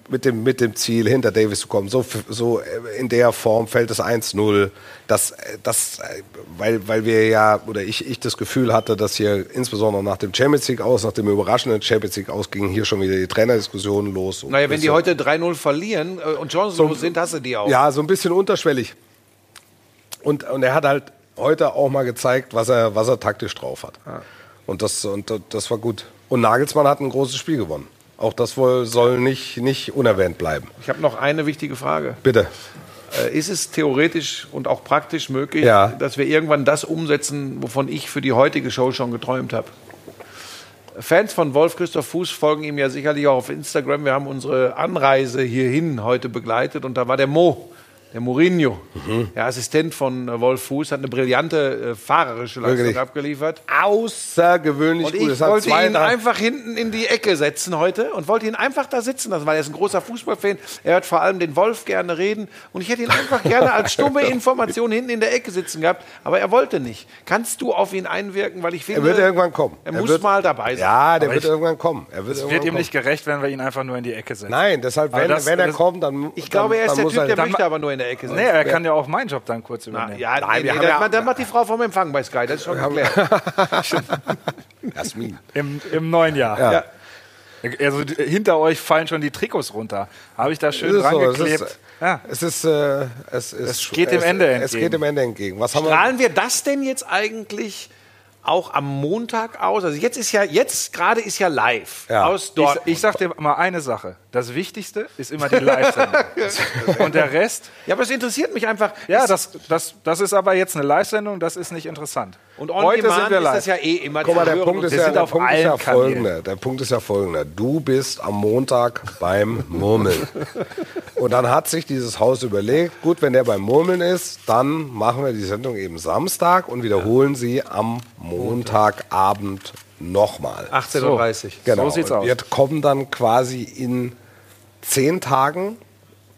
mit dem, mit dem Ziel, hinter Davis zu kommen. So, so äh, in der Form fällt es 1-0. Das, äh, das, äh, weil, weil wir ja, oder ich, ich das Gefühl hatte, dass hier insbesondere nach dem Champions League aus, nach dem überraschenden Champions League aus, gingen hier schon wieder die Trainerdiskussionen los. Und Naja, wenn die so- heute 3-0 verlieren und chancenlos sind, hast du die auch. Ja, so ein bisschen unterschwellig. Und, und er hat halt heute auch mal gezeigt, was er, was er taktisch drauf hat. Und, das, und das war gut. Und Nagelsmann hat ein großes Spiel gewonnen. Auch das wohl soll nicht, nicht unerwähnt bleiben. Ich habe noch eine wichtige Frage. Bitte. Äh, ist es theoretisch und auch praktisch möglich, Ja. dass wir irgendwann das umsetzen, wovon ich für die heutige Show schon geträumt habe? Fans von Wolf Christoph Fuß folgen ihm ja sicherlich auch auf Instagram. Wir haben unsere Anreise hierhin heute begleitet und da war der Mo, der Mourinho, Mhm. der Assistent von äh, Wolf Fuß, hat eine brillante äh, fahrerische Leistung Wirklich. abgeliefert. Außergewöhnlich Und gut. ich wollte ihn einfach hinten in die Ecke setzen heute und wollte ihn einfach da sitzen lassen, weil er ist ein großer Fußballfan. Er hört vor allem den Wolf gerne reden und ich hätte ihn einfach [laughs] gerne als stumme Information hinten in der Ecke sitzen gehabt, aber er wollte nicht. Kannst du auf ihn einwirken, weil ich finde, Er wird irgendwann kommen. Er Er muss wird- mal dabei sein. Ja, der Aber wird ich- irgendwann kommen. Er wird, Es irgendwann wird ihm kommen. nicht gerecht, wenn wir ihn einfach nur in die Ecke setzen. Nein, deshalb, wenn, das- wenn er das- kommt, dann. Ich glaube, er ist der Typ, der möchte aber nur in der Ecke sitzen. Nee, er kann ja auch meinen Job dann kurz Na, übernehmen. ja, Nein, nee, wir nee, haben ja- dann, macht die Frau vom Empfang bei Sky, das ist schon [laughs] geklärt. Jasmin. Im, Im neuen Jahr. Ja. Also d- hinter euch fallen schon die Trikots runter. Habe ich da schön Es ist so, es ist, ja. es ist, äh, es ist, Es geht dem es, Ende Es entgegen. geht dem Ende entgegen. Was haben wir? Strahlen wir das denn jetzt eigentlich auch am Montag aus? Also jetzt ist ja, jetzt gerade ist ja live Ja. aus Ich, Dortmund. ich sag dir mal eine Sache. Das Wichtigste ist immer die Live-Sendung. [laughs] Und der Rest, ja, aber es interessiert mich einfach. ja, das, das, das ist aber jetzt eine Live-Sendung, das ist nicht interessant. Und on Heute demand sind wir ist live. das ja eh immer Guck mal, der Punkt ist ja, der Punkt ist ja folgender. Der Punkt ist ja folgender. Du bist am Montag beim Murmeln. Und dann hat sich dieses Haus überlegt, gut, wenn der beim Murmeln ist, dann machen wir die Sendung eben Samstag und wiederholen sie am Montagabend nochmal. 18.30 Uhr. Genau. So sieht's und aus. Wir kommen dann quasi in zehn Tagen,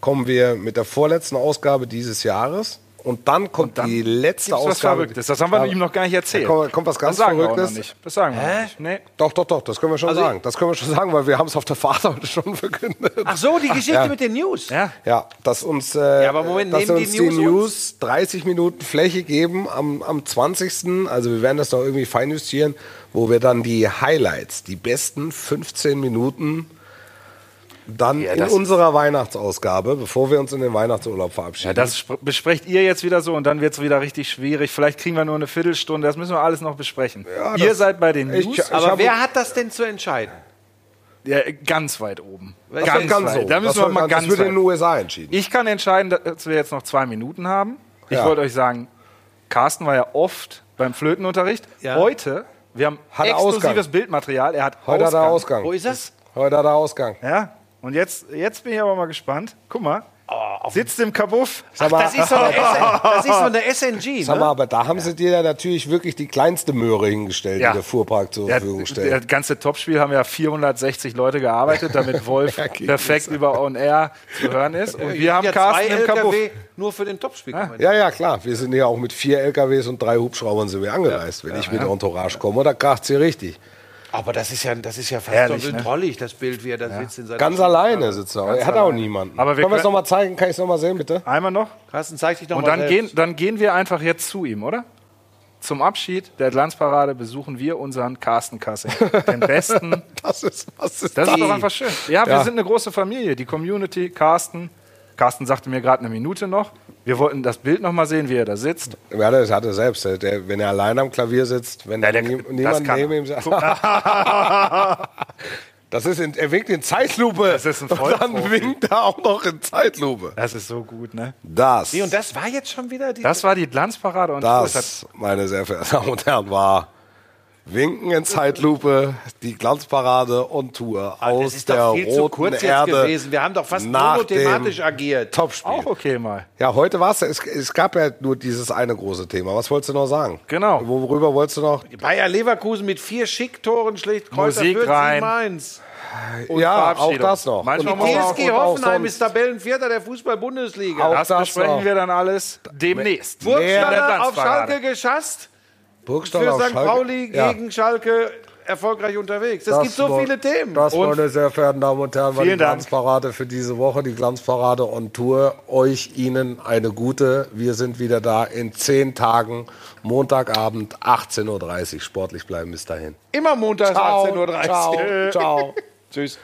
kommen wir mit der vorletzten Ausgabe dieses Jahres. Und dann kommt die letzte Gibt's was Ausgabe. Verrücktes. Das haben wir ihm noch gar nicht erzählt. Da kommt- kommt was ganz das sagen wir auch Verrücktes. noch nicht. Das sagen wir nicht. Nee. Doch, doch, doch, das können wir schon Also sagen. Das können wir schon sagen, weil wir haben es auf der Fahrt [laughs] heute schon verkündet. Ach so, die Geschichte ja. mit den News. Ja. Ja, dass uns, äh, Ja, aber Moment, dass uns die die News News, 30 Minuten Fläche geben am, am 20. Also wir werden das noch irgendwie feinjustieren, wo wir dann die Highlights, die besten 15 Minuten dann in das- unserer Weihnachtsausgabe, bevor wir uns in den Weihnachtsurlaub verabschieden. Ja, das spr- besprecht ihr jetzt wieder so und dann wird es wieder richtig schwierig. Vielleicht kriegen wir nur eine Viertelstunde. Das müssen wir alles noch besprechen. Ja, ihr seid bei den Ich- News ich Aber habe- wer hat das denn zu entscheiden? ja, ganz weit oben. Das Ganz, ganz weit. so. Da müssen das wir mal ganz, das wird in den USA entschieden. Ich kann entscheiden, dass wir jetzt noch zwei Minuten haben. Ich Ja. wollte euch sagen, Carsten war ja oft beim Flötenunterricht. Ja. Heute, wir haben Hat exklusives Ausgang. Bildmaterial. Er hat Heute hat er Ausgang. Ausgang. Wo ist das? Heute hat er Ausgang. Ja, und jetzt, jetzt bin ich aber mal gespannt. Guck mal, Oh, sitzt im Kabuff. Ach, das ist so eine, SN, das ist so eine SNG, Sag mal, ne? aber da haben sie dir ja natürlich wirklich die kleinste Möhre hingestellt, Ja. die der Fuhrpark zur Ja, Verfügung stellt. das ganze Topspiel haben ja 460 Leute gearbeitet, damit Wolf [laughs] perfekt über On Air zu hören ist. Und wir haben ja Carsten zwei im Kabuff. LKW nur für den Topspiel. kommentiert. Ja, ja, klar. Wir sind ja auch mit vier LKWs und drei Hubschraubern sind wir angereist. Wenn ich mit Entourage komme, da kracht's hier richtig. Aber das ist ja, das ist ja fast Herrlich, so ne? drollig, das Bild, wie er da sitzt in seiner Ganz alleine sitzt er. Er hat auch niemanden. Aber wir können wir es nochmal zeigen? Kann ich es nochmal sehen, bitte? Einmal noch. Carsten, zeig dich doch Und mal dann selbst. gehen, dann gehen wir einfach jetzt zu ihm, oder? zum Abschied der Glanzparade besuchen wir unseren Carsten Kassing. Den besten. [laughs] Das ist, was ist Das das? ist doch einfach schön. Ja, wir Ja. sind eine große Familie. Die Community, Carsten. Carsten sagte mir gerade eine Minute noch. Wir wollten das Bild noch mal sehen, wie er da sitzt. Ja, das hat er selbst. Der, wenn er allein am Klavier sitzt, wenn Ja, der- nie, niemand kann neben ihm sitzt. [laughs] Das ist in, er winkt in Zeitlupe. Das ist ein Und dann Vollprofi. winkt er auch noch in Zeitlupe. Das ist so gut, ne? Das, Nee, und das war jetzt schon wieder die. Das war die Glanzparade und das, meine sehr verehrten Damen und Herren, war Winken in Zeitlupe, die Glanzparade und Tour aus Ah, das ist der doch viel zu roten kurz jetzt Erde. gewesen. Wir haben doch fast nach monothematisch dem agiert. Topspiel. auch okay mal. Ja, heute war es. Es gab ja nur dieses eine große Thema. Was wolltest du noch sagen? Genau. Worüber wolltest du noch? Bayer Leverkusen mit vier Schicktoren schlägt Kräuter Musik rein. 7-1. ja, auch das noch. Manchmal Und man TSG und auch Hoffenheim ist Tabellenvierter der Fußball-Bundesliga. Auch Das das besprechen noch. wir dann alles demnächst. Burgstaller auf. Schalke geschasst. Burgstall Für St. Schalke. Pauli Ja. gegen Schalke erfolgreich unterwegs. Es Das gibt so war- viele Themen. Das, Und- meine sehr verehrten Damen und Herren, war die Vielen Dank. Glanzparade für diese Woche, die Glanzparade on Tour. Euch, Ihnen eine gute. Wir sind wieder da in zehn Tagen, Montagabend, 18.30 Uhr. Sportlich bleiben bis dahin. Immer montags 18.30 Uhr. Ciao. Ciao. [laughs] Tschüss.